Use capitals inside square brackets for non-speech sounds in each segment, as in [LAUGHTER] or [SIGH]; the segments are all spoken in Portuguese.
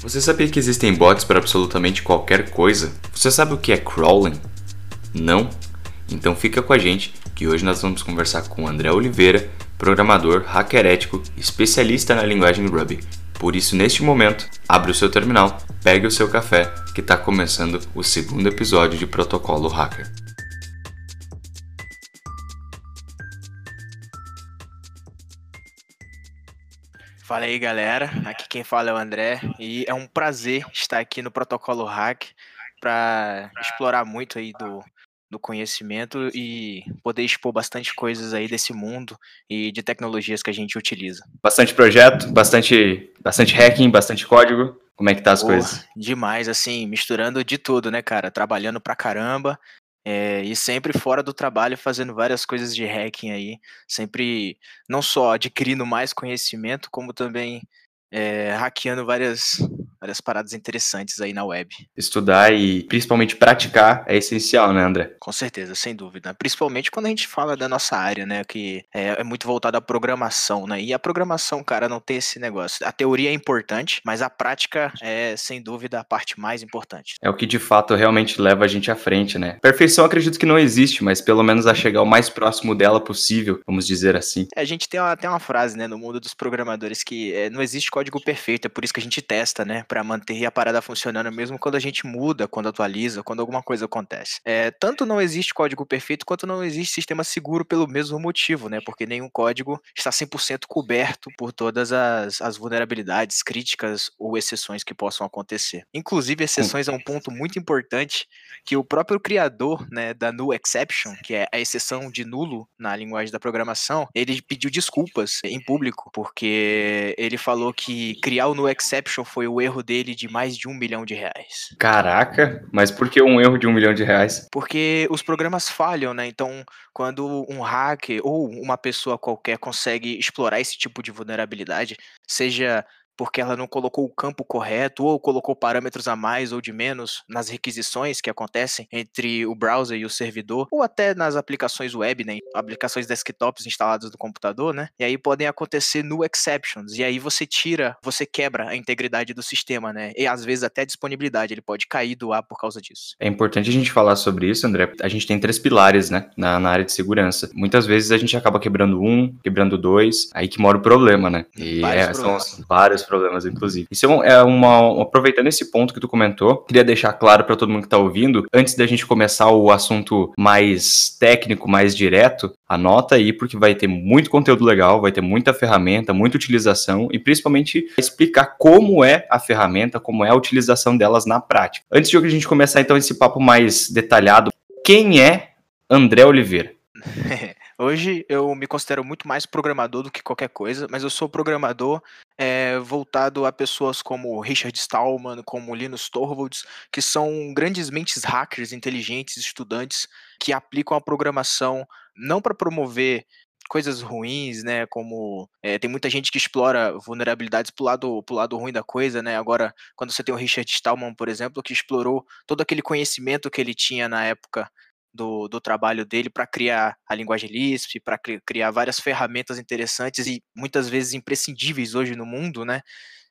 Você sabia que existem bots para absolutamente qualquer coisa? Você sabe o que é crawling? Não? Então fica com a gente que hoje nós vamos conversar com André Oliveira, programador, hacker ético, especialista na linguagem Ruby. Por isso, neste momento, abre o seu terminal, pegue o seu café, que está começando o segundo episódio de Protocolo Hacker. Fala aí, galera. Aqui quem fala é o André e é um prazer estar aqui no Protocolo Hack para explorar muito aí do, do conhecimento e poder expor bastante coisas aí desse mundo e de tecnologias que a gente utiliza. Bastante projeto, bastante, bastante hacking, bastante código. Como é que tá as coisas? Demais, assim, misturando de tudo, né, cara? Trabalhando pra caramba é, e sempre fora do trabalho fazendo várias coisas de hacking aí, sempre não só adquirindo mais conhecimento, como também é, hackeando várias, várias paradas interessantes aí na web. Estudar e principalmente praticar é essencial, né, André? Com certeza, sem dúvida. Principalmente quando a gente fala da nossa área, né, que é, é muito voltada à programação, né? E a programação, cara, não tem esse negócio. A teoria é importante, mas a prática é, sem dúvida, a parte mais importante. É o que de fato realmente leva a gente à frente, né? Perfeição acredito que não existe, mas pelo menos a chegar o mais próximo dela possível, vamos dizer assim. É, a gente tem até uma, uma frase, né, no mundo dos programadores que é, não existe código perfeito, é por isso que a gente testa, né? Para manter a parada funcionando, mesmo quando a gente muda, quando atualiza, quando alguma coisa acontece. É, tanto não existe código perfeito, quanto não existe sistema seguro pelo mesmo motivo, né? Porque nenhum código está 100% coberto por todas as, as vulnerabilidades, críticas ou exceções que possam acontecer. Inclusive, exceções é um ponto muito importante que o próprio criador né, da null exception, que é a exceção de nulo na linguagem da programação, ele pediu desculpas em público, porque ele falou que criar o null exception foi o erro dele de mais de um milhão de reais. Caraca, mas por que um erro de um milhão de reais? Porque os programas falham, né? Então, quando um hacker ou uma pessoa qualquer consegue explorar esse tipo de vulnerabilidade, seja porque ela não colocou o campo correto ou colocou parâmetros a mais ou de menos nas requisições que acontecem entre o browser e o servidor, ou até nas aplicações web, né, aplicações desktops instaladas no computador, né? E aí podem acontecer no exceptions, e aí você tira, você quebra a integridade do sistema, né? E às vezes até a disponibilidade, ele pode cair do ar por causa disso. É importante a gente falar sobre isso, André. A gente tem três pilares, né, na, na área de segurança. Muitas vezes a gente acaba quebrando um, quebrando dois, aí que mora o problema, né? E é, são vários problemas, inclusive. Isso é, uma, aproveitando esse ponto que tu comentou, queria deixar claro para todo mundo que tá ouvindo, antes da gente começar o assunto mais técnico, mais direto, anota aí porque vai ter muito conteúdo legal, vai ter muita ferramenta, muita utilização e principalmente explicar como é a ferramenta, como é a utilização delas na prática. Antes de a gente começar então esse papo mais detalhado, quem é André Oliveira? [LAUGHS] Hoje eu me considero muito mais programador do que qualquer coisa, mas eu sou programador é, voltado a pessoas como Richard Stallman, como Linus Torvalds, que são grandes mentes hackers, inteligentes, estudantes que aplicam a programação não para promover coisas ruins, né? Como é, tem muita gente que explora vulnerabilidades pro lado, pro lado ruim da coisa, né? Agora, quando você tem o Richard Stallman, por exemplo, que explorou todo aquele conhecimento que ele tinha na época do, do trabalho dele para criar a linguagem Lisp, para criar várias ferramentas interessantes e muitas vezes imprescindíveis hoje no mundo, né?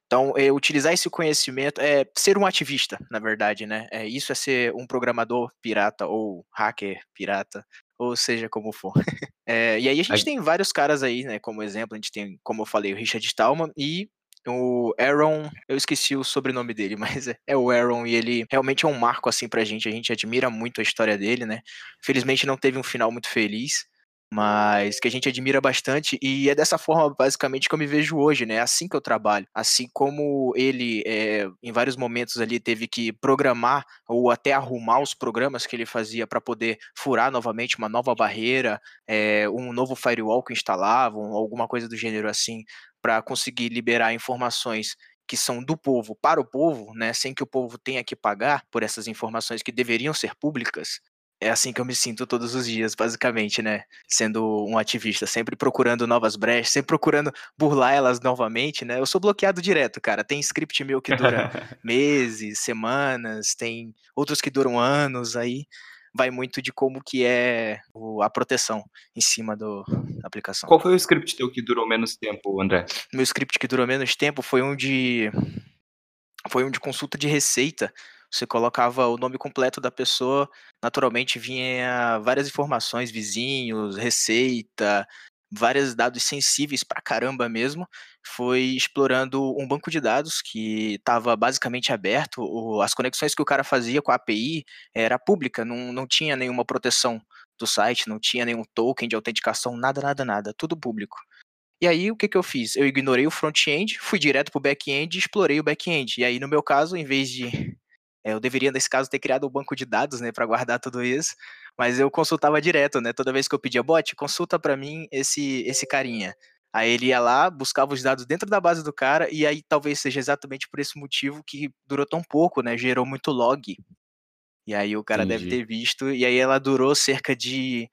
Então, é, utilizar esse conhecimento é ser um ativista, na verdade, né? É, isso é ser um programador pirata ou hacker pirata, ou seja como for. [LAUGHS] é, e aí a gente tem vários caras aí, né? Como exemplo, a gente tem, como eu falei, o Richard Stallman e o Aaron, eu esqueci o sobrenome dele, [LAUGHS] mas é, é, o Aaron e ele realmente é um marco assim pra gente, a gente admira muito a história dele, né? Felizmente não teve um final muito feliz, mas que a gente admira bastante e é dessa forma basicamente que eu me vejo hoje, né? Assim que eu trabalho, assim como ele é, em vários momentos ali teve que programar ou até arrumar os programas que ele fazia para poder furar novamente uma nova barreira, é, um novo firewall que instalavam, alguma coisa do gênero assim, para conseguir liberar informações que são do povo para o povo, né, sem que o povo tenha que pagar por essas informações que deveriam ser públicas, é assim que eu me sinto todos os dias, basicamente, né? Sendo um ativista, sempre procurando novas brechas, sempre procurando burlar elas novamente, né? Eu sou bloqueado direto, cara. Tem script meu que dura [LAUGHS] meses, semanas, tem outros que duram anos aí vai muito de como que é a proteção em cima do, da aplicação. Qual foi o script teu que durou menos tempo, André? Meu script que durou menos tempo foi um de foi um de consulta de receita. Você colocava o nome completo da pessoa, naturalmente vinha várias informações, vizinhos, receita, vários dados sensíveis pra caramba mesmo, foi explorando um banco de dados que estava basicamente aberto, as conexões que o cara fazia com a API era pública, não, não tinha nenhuma proteção do site, não tinha nenhum token de autenticação, nada, nada, nada, tudo público. E aí, o que, que eu fiz? Eu ignorei o front-end, fui direto pro back-end e explorei o back-end. E aí, no meu caso, em vez de. É, eu deveria, nesse caso, ter criado o um banco de dados, né, para guardar tudo isso, mas eu consultava direto, né? Toda vez que eu pedia bot, consulta para mim esse, esse carinha. Aí ele ia lá, buscava os dados dentro da base do cara, e aí talvez seja exatamente por esse motivo que durou tão pouco, né? Gerou muito log. E aí o cara Entendi. deve ter visto, e aí ela durou cerca de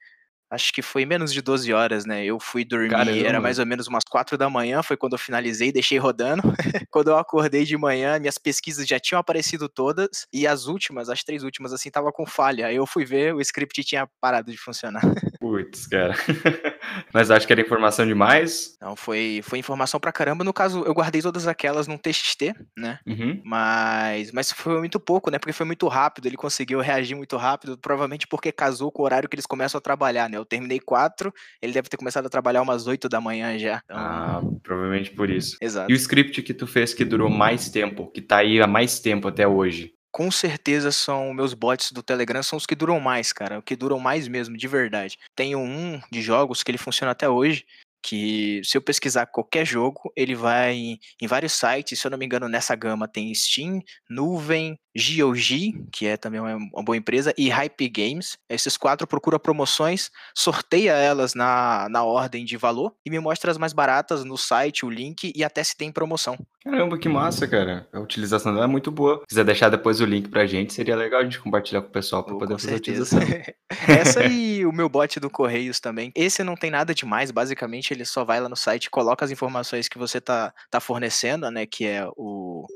acho que foi menos de 12 horas, né? Eu fui dormir, Caramba. era mais ou menos umas 4 da manhã, foi quando eu finalizei, deixei rodando. [LAUGHS] quando eu acordei de manhã, minhas pesquisas já tinham aparecido todas, e as últimas, as três últimas, assim, tava com falha. Aí eu fui ver, o script tinha parado de funcionar. [LAUGHS] Putz, cara. [LAUGHS] Mas acho que era informação demais. Não, foi, foi informação pra caramba. No caso, eu guardei todas aquelas num TXT, né? Uhum. Mas, mas foi muito pouco, né? Porque foi muito rápido, ele conseguiu reagir muito rápido, provavelmente porque casou com o horário que eles começam a trabalhar, né? Eu terminei quatro, ele deve ter começado a trabalhar umas oito da manhã já. Então... Ah, provavelmente por isso. Exato. E o script que tu fez que durou mais tempo, que tá aí há mais tempo até hoje? Com certeza são meus bots do Telegram, são os que duram mais, cara, o que duram mais mesmo, de verdade. Tenho um de jogos que ele funciona até hoje, que se eu pesquisar qualquer jogo, ele vai em vários sites, se eu não me engano, nessa gama tem Steam, Nuvem, GOG, que é também uma, boa empresa, e Hype Games. Esses quatro procura promoções, sorteia elas na, na ordem de valor e me mostra as mais baratas no site, o link e até se tem promoção. Caramba, que massa, cara. A utilização dela é muito boa. Se quiser deixar depois o link pra gente, seria legal a gente compartilhar com o pessoal para poder fazer certeza. a utilização. [LAUGHS] Essa e o meu bot do Correios também. Esse não tem nada demais, basicamente ele só vai lá no site, coloca as informações que você tá, tá fornecendo, né, que é o,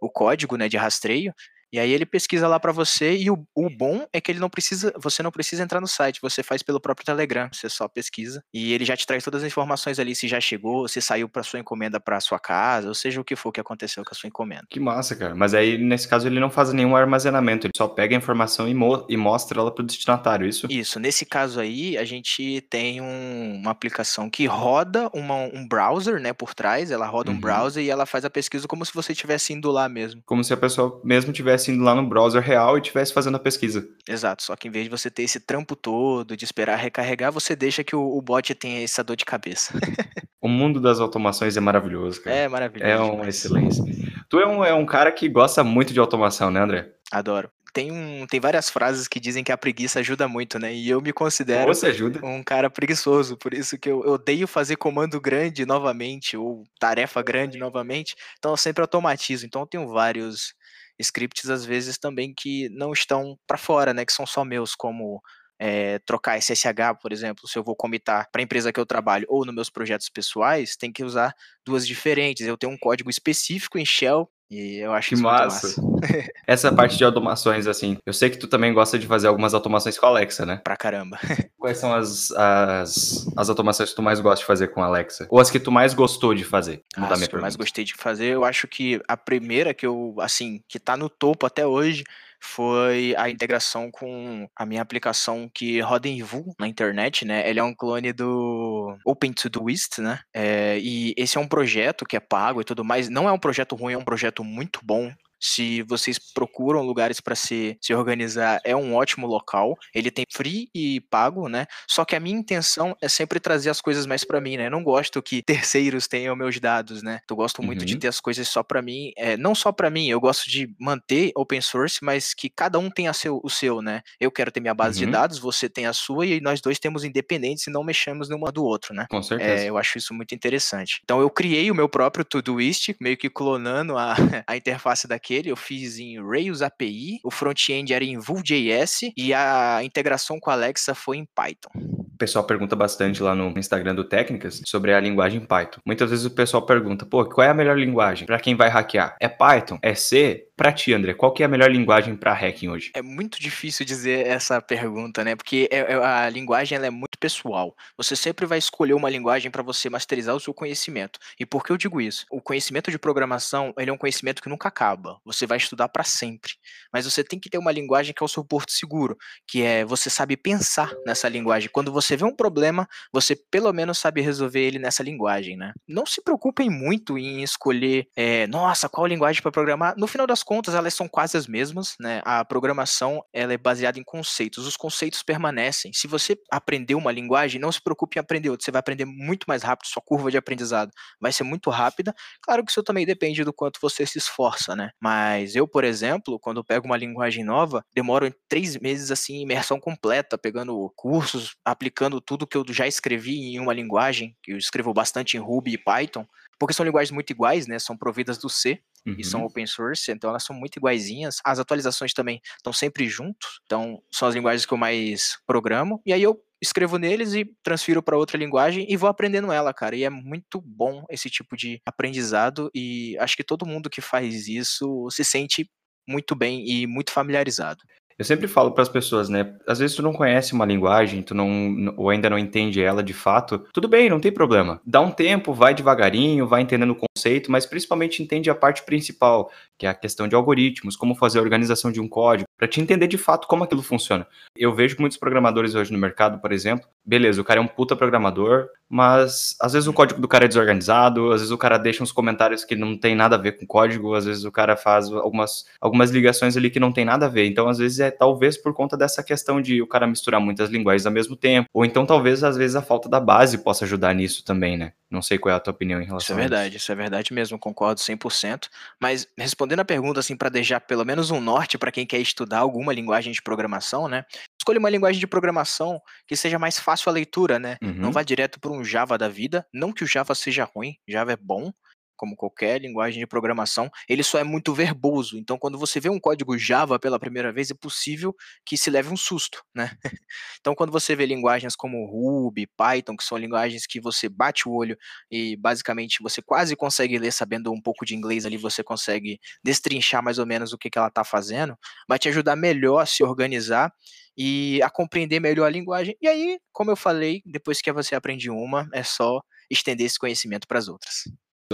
o código, né, de rastreio, e aí ele pesquisa lá para você e o, o, bom é que ele não precisa, você não precisa entrar no site, você faz pelo próprio Telegram, você só pesquisa e ele já te traz todas as informações ali se já chegou, se saiu para sua encomenda para sua casa, ou seja o que for que aconteceu com a sua encomenda. Que massa, cara. Mas aí nesse caso ele não faz nenhum armazenamento, ele só pega a informação e, mo e mostra ela pro destinatário, isso? Isso. Nesse caso aí, a gente tem um, uma aplicação que roda uma, um browser, né, por trás, ela roda uhum. um browser e ela faz a pesquisa como se você estivesse indo lá mesmo. Como se a pessoa mesmo tivesse estivesse indo lá no browser real e estivesse fazendo a pesquisa. Exato, só que em vez de você ter esse trampo todo, de esperar recarregar, você deixa que o, o bot tenha essa dor de cabeça. [LAUGHS] o mundo das automações é maravilhoso, cara. É maravilhoso. É uma excelência. Tu é um, é um cara que gosta muito de automação, né, André? Adoro tem, um, tem várias frases que dizem que a preguiça ajuda muito, né? E eu me considero um cara preguiçoso, por isso que eu, eu odeio fazer comando grande novamente, ou tarefa grande novamente, então eu sempre automatizo. Então eu tenho vários scripts às vezes também que não estão para fora, né, que são só meus, como é, trocar SSH, por exemplo, se eu vou comitar para a empresa que eu trabalho ou nos meus projetos pessoais, tem que usar duas diferentes. Eu tenho um código específico em Shell e eu acho que massa. massa. [LAUGHS] Essa parte de automações, assim, eu sei que tu também gosta de fazer algumas automações com a Alexa, né? Pra caramba. [LAUGHS] Quais são as, as, as automações que tu mais gosta de fazer com a Alexa? Ou as que tu mais gostou de fazer? As que eu mais gostei de fazer, eu acho que a primeira que eu, assim, que tá no topo até hoje foi a integração com a minha aplicação que roda em Vue na internet, né? Ele é um clone do Open Todoist, né? É, e esse é um projeto que é pago e tudo mais. Não é um projeto ruim, é um projeto muito bom. Se vocês procuram lugares para se, se organizar, é um ótimo local. Ele tem free e pago, né? Só que a minha intenção é sempre trazer as coisas mais para mim, né? Eu não gosto que [LAUGHS] terceiros tenham meus dados, né? Eu gosto muito uhum. de ter as coisas só para mim, é, não só para mim, eu gosto de manter open source, mas que cada um tenha seu, o seu, né? Eu quero ter minha base uhum. de dados, você tem a sua e nós dois temos independentes e não mexemos nenhuma do outro, né? Com certeza. É, eu acho isso muito interessante. Então eu criei o meu próprio Todoist, meio que clonando a, [LAUGHS] a interface daquele eu fiz em Rails API, o front-end era em Vue.js e a integração com a Alexa foi em Python. O pessoal pergunta bastante lá no Instagram do Técnicas sobre a linguagem Python. Muitas vezes o pessoal pergunta, pô, qual é a melhor linguagem para quem vai hackear? É Python? É C? Para ti, André, qual que é a melhor linguagem para hacking hoje? É muito difícil dizer essa pergunta, né? Porque é, é, a linguagem ela é muito pessoal. Você sempre vai escolher uma linguagem para você masterizar o seu conhecimento. E por que eu digo isso? O conhecimento de programação, ele é um conhecimento que nunca acaba. Você vai estudar para sempre. Mas você tem que ter uma linguagem que é o seu porto seguro, que é você sabe pensar nessa linguagem. Quando você vê um problema, você pelo menos sabe resolver ele nessa linguagem, né? Não se preocupem muito em escolher, é, nossa, qual linguagem para programar. No final das contas, elas são quase as mesmas, né? A programação ela é baseada em conceitos. Os conceitos permanecem. Se você aprender uma linguagem, não se preocupe em aprender outra. Você vai aprender muito mais rápido. Sua curva de aprendizado vai ser muito rápida. Claro que isso também depende do quanto você se esforça, né? Mas eu, por exemplo, quando pego uma linguagem nova, demoro três meses assim, imersão completa, pegando cursos, aplicando tudo que eu já escrevi em uma linguagem, que eu escrevo bastante em Ruby e Python, porque são linguagens muito iguais, né? São providas do C uhum. e são uhum. open source, então elas são muito iguaizinhas. As atualizações também estão sempre juntos, então são as linguagens que eu mais programo. E aí eu escrevo neles e transfiro para outra linguagem e vou aprendendo ela, cara. E é muito bom esse tipo de aprendizado e acho que todo mundo que faz isso se sente muito bem e muito familiarizado. Eu sempre falo para as pessoas, né? Às vezes tu não conhece uma linguagem, tu não ou ainda não entende ela de fato. Tudo bem, não tem problema. Dá um tempo, vai devagarinho, vai entendendo o conceito, mas principalmente entende a parte principal, que é a questão de algoritmos, como fazer a organização de um código, para te entender de fato como aquilo funciona. Eu vejo muitos programadores hoje no mercado, por exemplo, beleza, o cara é um puta programador, mas às vezes o código do cara é desorganizado, às vezes o cara deixa uns comentários que não tem nada a ver com código, às vezes o cara faz algumas, algumas ligações ali que não tem nada a ver. Então, às vezes é talvez por conta dessa questão de o cara misturar muitas linguagens ao mesmo tempo, ou então talvez às vezes a falta da base possa ajudar nisso também, né? Não sei qual é a tua opinião em relação isso é verdade, isso é verdade mesmo, concordo 100%. Mas respondendo a pergunta, assim, para deixar pelo menos um norte para quem quer estudar alguma linguagem de programação, né? Escolha uma linguagem de programação que seja mais fácil a leitura, né? Uhum. Não vá direto para um Java da vida. Não que o Java seja ruim, Java é bom, como qualquer linguagem de programação, ele só é muito verboso. Então, quando você vê um código Java pela primeira vez, é possível que se leve um susto, né? [LAUGHS] então, quando você vê linguagens como Ruby, Python, que são linguagens que você bate o olho e basicamente você quase consegue ler sabendo um pouco de inglês ali, você consegue destrinchar mais ou menos o que, que ela está fazendo, vai te ajudar melhor a se organizar e a compreender melhor a linguagem. E aí, como eu falei, depois que você aprende uma, é só estender esse conhecimento para as outras.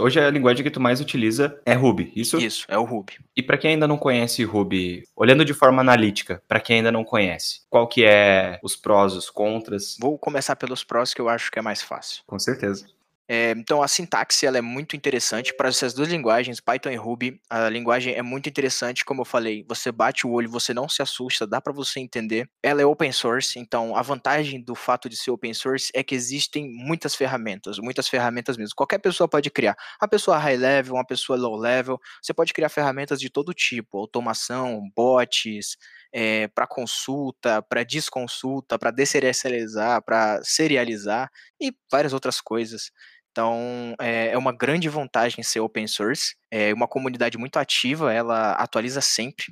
Hoje a linguagem que tu mais utiliza é Ruby, isso? Isso, é o Ruby. E para quem ainda não conhece Ruby, olhando de forma analítica, para quem ainda não conhece, qual que é os prós, os contras? Vou começar pelos prós que eu acho que é mais fácil. Com certeza. É, então a sintaxe ela é muito interessante para essas duas linguagens, Python e Ruby. A linguagem é muito interessante, como eu falei, você bate o olho, você não se assusta, dá para você entender. Ela é open source, então a vantagem do fato de ser open source é que existem muitas ferramentas, muitas ferramentas mesmo. Qualquer pessoa pode criar. Uma pessoa high level, uma pessoa low level, você pode criar ferramentas de todo tipo, automação, bots, é, para consulta, para desconsulta, para deserializar, para serializar e várias outras coisas. Então, é, é uma grande vantagem ser open source, é uma comunidade muito ativa, ela atualiza sempre.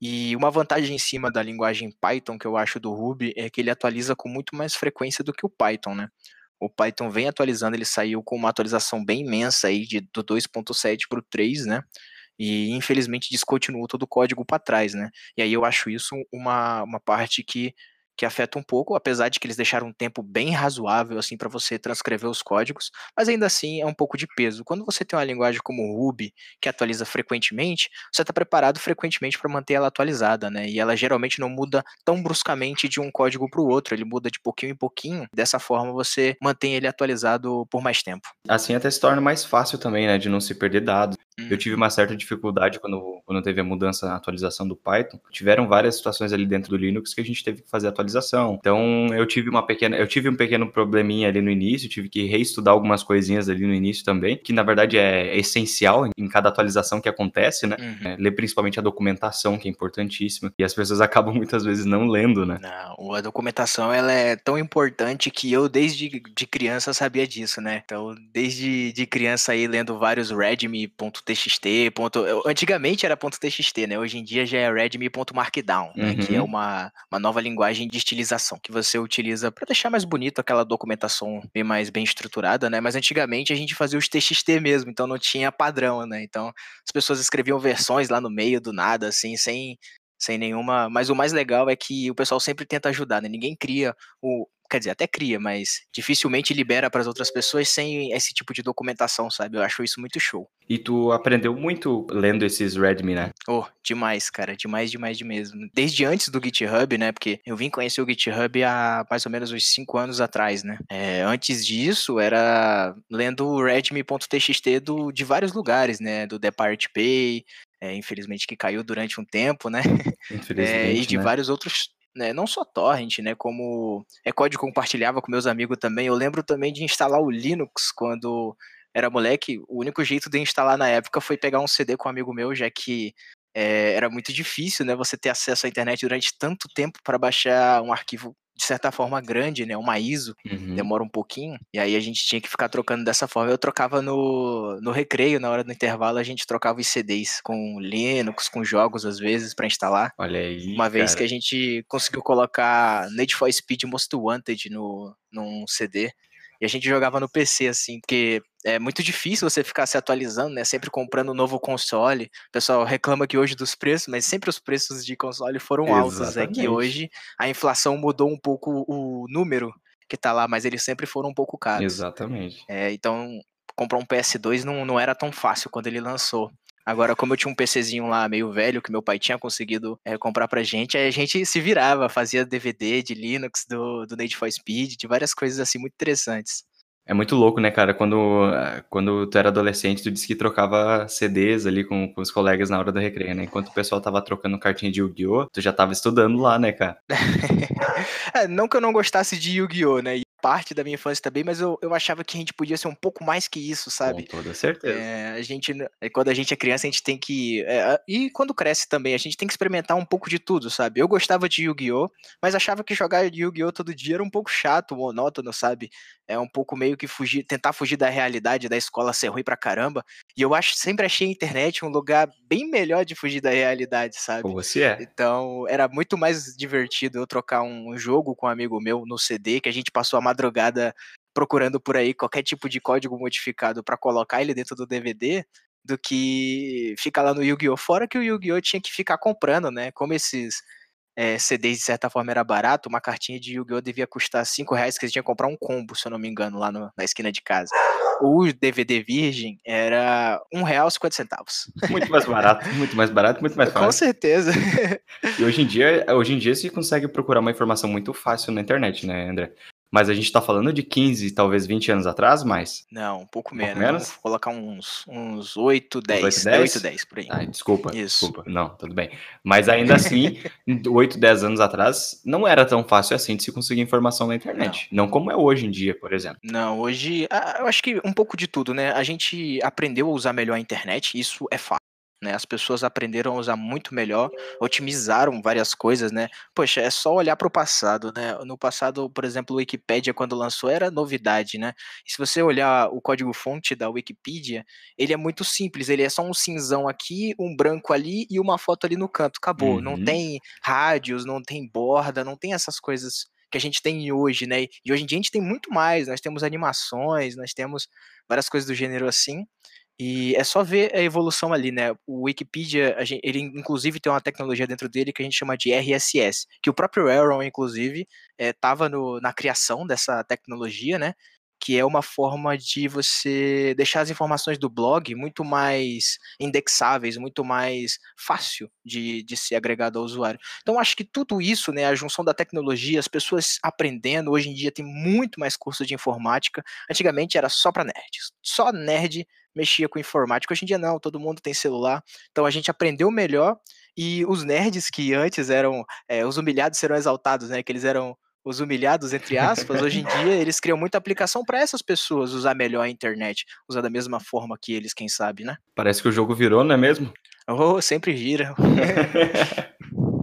E uma vantagem em cima da linguagem Python que eu acho do Ruby é que ele atualiza com muito mais frequência do que o Python, né? O Python vem atualizando, ele saiu com uma atualização bem imensa aí de, do 2.7 para o 3, né? E infelizmente descontinuou todo o código para trás, né? E aí eu acho isso uma, uma parte que que afeta um pouco, apesar de que eles deixaram um tempo bem razoável assim para você transcrever os códigos, mas ainda assim é um pouco de peso. Quando você tem uma linguagem como o Ruby, que atualiza frequentemente, você está preparado frequentemente para manter ela atualizada, né? E ela geralmente não muda tão bruscamente de um código para o outro, ele muda de pouquinho em pouquinho. Dessa forma você mantém ele atualizado por mais tempo. Assim até se torna mais fácil também, né, de não se perder dados. Eu tive uhum. uma certa dificuldade quando, quando teve a mudança, a atualização do Python. Tiveram várias situações ali dentro do Linux que a gente teve que fazer atualização. Então, eu tive uma pequena, eu tive um pequeno probleminha ali no início, tive que reestudar algumas coisinhas ali no início também, que na verdade é essencial em cada atualização que acontece, né? Uhum. É, ler principalmente a documentação, que é importantíssima, e as pessoas [LAUGHS] acabam muitas vezes não lendo, né? Não, a documentação ela é tão importante que eu desde de criança sabia disso, né? Então, desde de criança aí lendo vários readme.txt .txt, ponto, antigamente era .txt, né? Hoje em dia já é readme.markdown, né? Uhum. Que é uhum. uma, uma nova linguagem de de estilização que você utiliza para deixar mais bonito aquela documentação bem mais bem estruturada, né? Mas antigamente a gente fazia os TXT mesmo, então não tinha padrão, né? Então as pessoas escreviam versões lá no meio do nada, assim, sem sem nenhuma. Mas o mais legal é que o pessoal sempre tenta ajudar, né? Ninguém cria o. Quer dizer, até cria, mas dificilmente libera para as outras pessoas sem esse tipo de documentação, sabe? Eu acho isso muito show. E tu aprendeu muito lendo esses Redmi, né? Oh, demais, cara. Demais, demais de mesmo. Desde antes do GitHub, né? Porque eu vim conhecer o GitHub há mais ou menos uns 5 anos atrás, né? É, antes disso, era lendo o redmi.txt do, de vários lugares, né? Do Depart Pay, é, infelizmente que caiu durante um tempo, né? [LAUGHS] É, e de né? vários outros, né? Não só torrent, né? Como é código compartilhava com meus amigos também. Eu lembro também de instalar o Linux quando era moleque. O único jeito de instalar na época foi pegar um CD com um amigo meu, já que é, era muito difícil, né? Você ter acesso à internet durante tanto tempo para baixar um arquivo de certa forma grande, né? Uma ISO, uhum. demora um pouquinho. E aí a gente tinha que ficar trocando dessa forma. Eu trocava no, no recreio, na hora do intervalo, a gente trocava os CDs com Linux, com jogos às vezes para instalar. Olha aí. Uma vez que a gente conseguiu colocar Need for Speed Most Wanted no, num CD. E a gente jogava no PC, assim, porque é muito difícil você ficar se atualizando, né? Sempre comprando um novo console. O pessoal reclama que hoje dos preços, mas sempre os preços de console foram altos. É que hoje a inflação mudou um pouco o número que tá lá, mas eles sempre foram um pouco caros. Exatamente. É, então, comprar um PS2 não, não era tão fácil quando ele lançou. Agora, como eu tinha um PCzinho lá meio velho que meu pai tinha conseguido é, comprar pra gente, aí a gente se virava, fazia DVD de Linux, do, do Need for Speed, de várias coisas assim muito interessantes. É muito louco, né, cara? Quando, quando tu era adolescente, tu disse que trocava CDs ali com, com os colegas na hora do recreio, né? Enquanto o pessoal tava trocando cartinha de Yu-Gi-Oh!, tu já tava estudando lá, né, cara? [LAUGHS] é, não que eu não gostasse de Yu-Gi-Oh!, né? Parte da minha infância também, mas eu, eu achava que a gente podia ser um pouco mais que isso, sabe? Com toda certeza. É, a gente, quando a gente é criança, a gente tem que. É, e quando cresce também, a gente tem que experimentar um pouco de tudo, sabe? Eu gostava de Yu-Gi-Oh!, mas achava que jogar Yu-Gi-Oh! todo dia era um pouco chato, monótono, sabe? É um pouco meio que fugir, tentar fugir da realidade da escola ser ruim pra caramba. E eu acho, sempre achei a internet um lugar bem melhor de fugir da realidade, sabe? Como você é. Então, era muito mais divertido eu trocar um jogo com um amigo meu no CD, que a gente passou a madrugada procurando por aí qualquer tipo de código modificado para colocar ele dentro do DVD, do que ficar lá no Yu-Gi-Oh! Fora que o Yu-Gi-Oh! tinha que ficar comprando, né? Como esses é, CDs de certa forma era barato, uma cartinha de Yu-Gi-Oh! devia custar 5 reais, que você tinha que comprar um combo, se eu não me engano, lá no, na esquina de casa. O DVD virgem era um real cinquenta centavos. Muito mais barato, muito mais barato, muito mais [LAUGHS] fácil. Com certeza. E hoje em dia, hoje em dia você consegue procurar uma informação muito fácil na internet, né, André? Mas a gente tá falando de 15, talvez 20 anos atrás, mais? Não, um pouco menos. Um pouco menos? Vou colocar uns, uns 8, 10. 8, 10? 8, 10 por aí. Ah, desculpa. Isso. Desculpa. Não, tudo bem. Mas ainda assim, [LAUGHS] 8, 10 anos atrás, não era tão fácil assim de se conseguir informação na internet. Não, não como é hoje em dia, por exemplo. Não, hoje, ah, eu acho que um pouco de tudo, né? A gente aprendeu a usar melhor a internet, isso é fato. Né, as pessoas aprenderam a usar muito melhor, otimizaram várias coisas, né? Poxa, é só olhar para o passado, né? No passado, por exemplo, o Wikipedia quando lançou era novidade, né? E se você olhar o código-fonte da Wikipedia, ele é muito simples, ele é só um cinzão aqui, um branco ali e uma foto ali no canto, acabou. Uhum. Não tem rádios, não tem borda, não tem essas coisas que a gente tem hoje, né? E hoje em dia a gente tem muito mais, nós temos animações, nós temos várias coisas do gênero assim. E é só ver a evolução ali, né? O Wikipedia, gente, ele inclusive tem uma tecnologia dentro dele que a gente chama de RSS, que o próprio Aaron, inclusive, estava eh, é, na criação dessa tecnologia, né? Que é uma forma de você deixar as informações do blog muito mais indexáveis, muito mais fácil de, de ser agregado ao usuário. Então, acho que tudo isso, né, a junção da tecnologia, as pessoas aprendendo, hoje em dia tem muito mais curso de informática. Antigamente era só para nerds. Só nerd mexia com informática. Hoje em dia não, todo mundo tem celular. Então a gente aprendeu melhor e os nerds que antes eram é, os humilhados serão exaltados, né? Que eles eram os humilhados, entre aspas, hoje em [LAUGHS] dia eles criam muita aplicação para essas pessoas usar melhor a internet, usar da mesma forma que eles, quem sabe, né? Parece que o jogo virou, não é mesmo? Oh, sempre vira. [LAUGHS]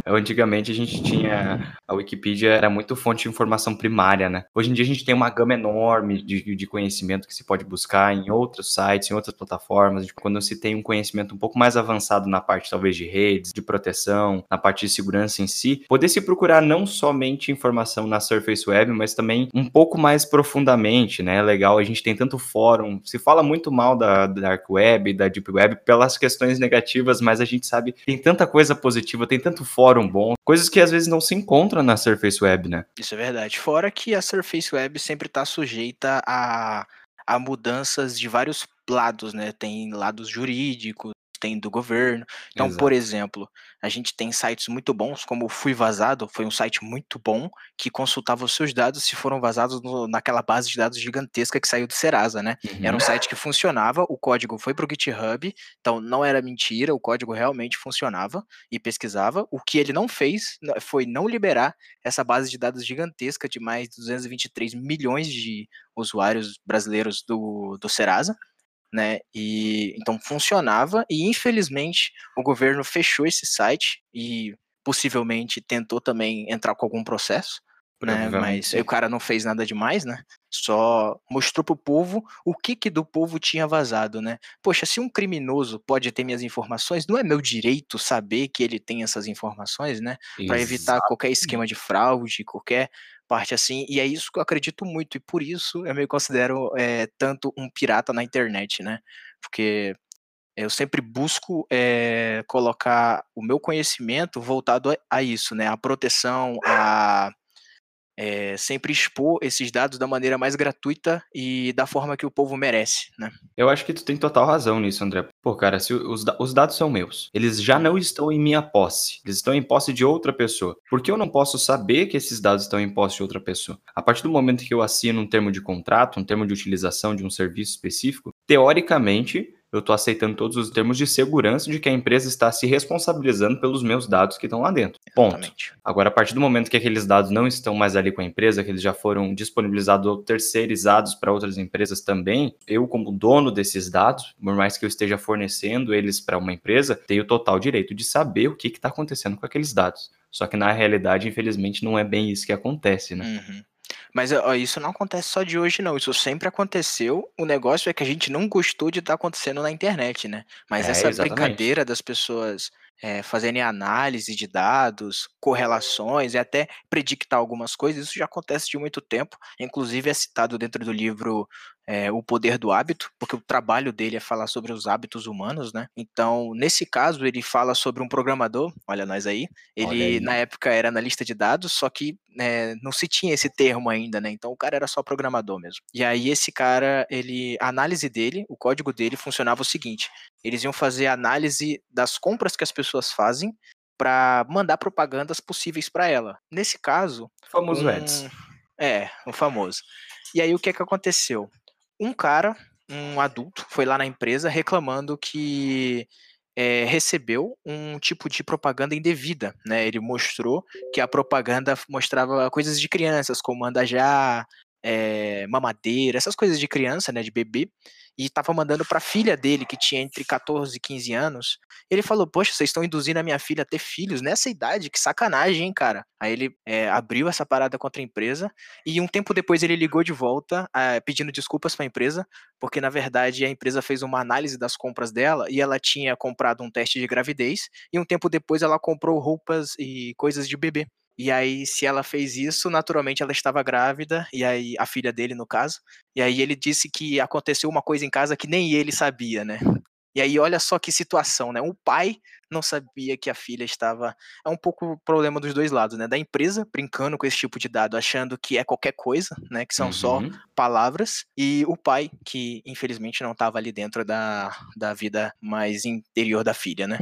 antigamente a gente tinha. A Wikipedia era muito fonte de informação primária, né? Hoje em dia a gente tem uma gama enorme de, de conhecimento que se pode buscar em outros sites, em outras plataformas. Quando se tem um conhecimento um pouco mais avançado na parte, talvez, de redes, de proteção, na parte de segurança em si, poder se procurar não somente informação na Surface Web, mas também um pouco mais profundamente, né? É legal, a gente tem tanto fórum, se fala muito mal da Dark Web, da Deep Web, pelas questões negativas, mas a gente sabe tem tanta coisa positiva, tem tanto fórum bom, coisas que às vezes não se encontram na Surface Web, né? Isso é verdade. Fora que a Surface Web sempre está sujeita a, a mudanças de vários lados, né? Tem lados jurídicos, tem do governo. Então, Exato. por exemplo, a gente tem sites muito bons, como o Fui Vazado, foi um site muito bom que consultava os seus dados se foram vazados no, naquela base de dados gigantesca que saiu do Serasa, né? Uhum. Era um uhum. site que funcionava, o código foi para o GitHub, então não era mentira, o código realmente funcionava e pesquisava. O que ele não fez foi não liberar essa base de dados gigantesca de mais de 223 milhões de usuários brasileiros do, do Serasa né? E então funcionava e infelizmente o governo fechou esse site e possivelmente tentou também entrar com algum processo, né? Mas aí o cara não fez nada demais, né? Só mostrou pro povo o que que do povo tinha vazado, né? Poxa, se um criminoso pode ter minhas informações, não é meu direito saber que ele tem essas informações, né? Para evitar qualquer esquema de fraude, qualquer parte assim, e é isso que eu acredito muito, e por isso eu me considero é, tanto um pirata na internet, né? Porque eu sempre busco é, colocar o meu conhecimento voltado a, a, isso, né? A proteção, a é, sempre expor esses dados da maneira mais gratuita e da forma que o povo merece, né? Eu acho que tu tem total razão nisso, André. Pô, cara, se os, os dados são meus, eles já não estão em minha posse, eles estão em posse de outra pessoa. Por que eu não posso saber que esses dados estão em posse de outra pessoa? A partir do momento que eu assino um termo de contrato, um termo de utilização de um serviço específico, teoricamente, eu estou aceitando todos os termos de segurança de que a empresa está se responsabilizando pelos meus dados que estão lá dentro. Ponto. Exatamente. Agora, a partir do momento que aqueles dados não estão mais ali com a empresa, que eles já foram disponibilizados ou terceirizados para outras empresas também, eu, como dono desses dados, por mais que eu esteja fornecendo eles para uma empresa, tenho total direito de saber o que está acontecendo com aqueles dados. Só que na realidade, infelizmente, não é bem isso que acontece, né? Uhum. Mas ó, isso não acontece só de hoje, não. Isso sempre aconteceu. O negócio é que a gente não gostou de estar tá acontecendo na internet, né? Mas é, essa exatamente. brincadeira das pessoas é, fazerem análise de dados, correlações e até predictar algumas coisas, isso já acontece de muito tempo. Inclusive é citado dentro do livro é, O Poder do Hábito, porque o trabalho dele é falar sobre os hábitos humanos, né? Então, nesse caso, ele fala sobre um programador, olha nós aí, ele aí. na época era analista de dados, só que é, não se tinha esse termo ainda, né? Então o cara era só programador mesmo. E aí esse cara, ele, a análise dele, o código dele funcionava o seguinte: eles iam fazer análise das compras que as pessoas fazem para mandar propagandas possíveis para ela. Nesse caso, o famoso um, ads. É, o famoso. E aí o que é que aconteceu? um cara, um adulto, foi lá na empresa reclamando que é, recebeu um tipo de propaganda indevida, né? Ele mostrou que a propaganda mostrava coisas de crianças, como andar já, é, mamadeira, essas coisas de criança, né, de bebê, e estava mandando para a filha dele, que tinha entre 14 e 15 anos. Ele falou: Poxa, vocês estão induzindo a minha filha a ter filhos nessa idade, que sacanagem, hein, cara. Aí ele é, abriu essa parada contra a empresa, e um tempo depois ele ligou de volta, é, pedindo desculpas para a empresa, porque na verdade a empresa fez uma análise das compras dela e ela tinha comprado um teste de gravidez, e um tempo depois ela comprou roupas e coisas de bebê. E aí, se ela fez isso, naturalmente ela estava grávida, e aí a filha dele, no caso. E aí ele disse que aconteceu uma coisa em casa que nem ele sabia, né? E aí, olha só que situação, né? O pai não sabia que a filha estava. É um pouco o problema dos dois lados, né? Da empresa brincando com esse tipo de dado, achando que é qualquer coisa, né? Que são uhum. só palavras, e o pai, que infelizmente não estava ali dentro da, da vida mais interior da filha, né?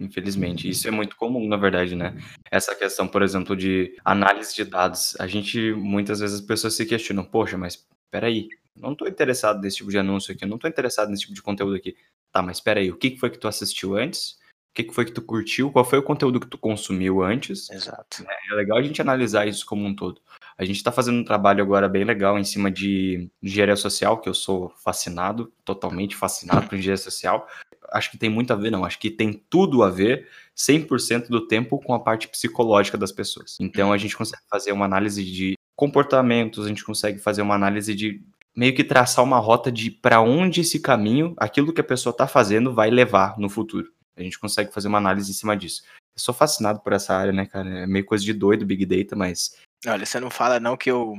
Infelizmente, isso é muito comum, na verdade, né? Essa questão, por exemplo, de análise de dados. A gente, muitas vezes, as pessoas se questionam, poxa, mas peraí, não estou interessado nesse tipo de anúncio aqui, eu não estou interessado nesse tipo de conteúdo aqui. Tá, mas peraí, o que foi que tu assistiu antes? O que foi que tu curtiu? Qual foi o conteúdo que tu consumiu antes? Exato. É, é legal a gente analisar isso como um todo. A gente está fazendo um trabalho agora bem legal em cima de engenharia social, que eu sou fascinado, totalmente fascinado por engenharia social, acho que tem muito a ver, não, acho que tem tudo a ver 100% do tempo com a parte psicológica das pessoas. Então a gente consegue fazer uma análise de comportamentos, a gente consegue fazer uma análise de meio que traçar uma rota de para onde esse caminho, aquilo que a pessoa está fazendo, vai levar no futuro. A gente consegue fazer uma análise em cima disso. Eu sou fascinado por essa área, né, cara? É meio coisa de doido Big Data, mas. Olha, você não fala não que eu,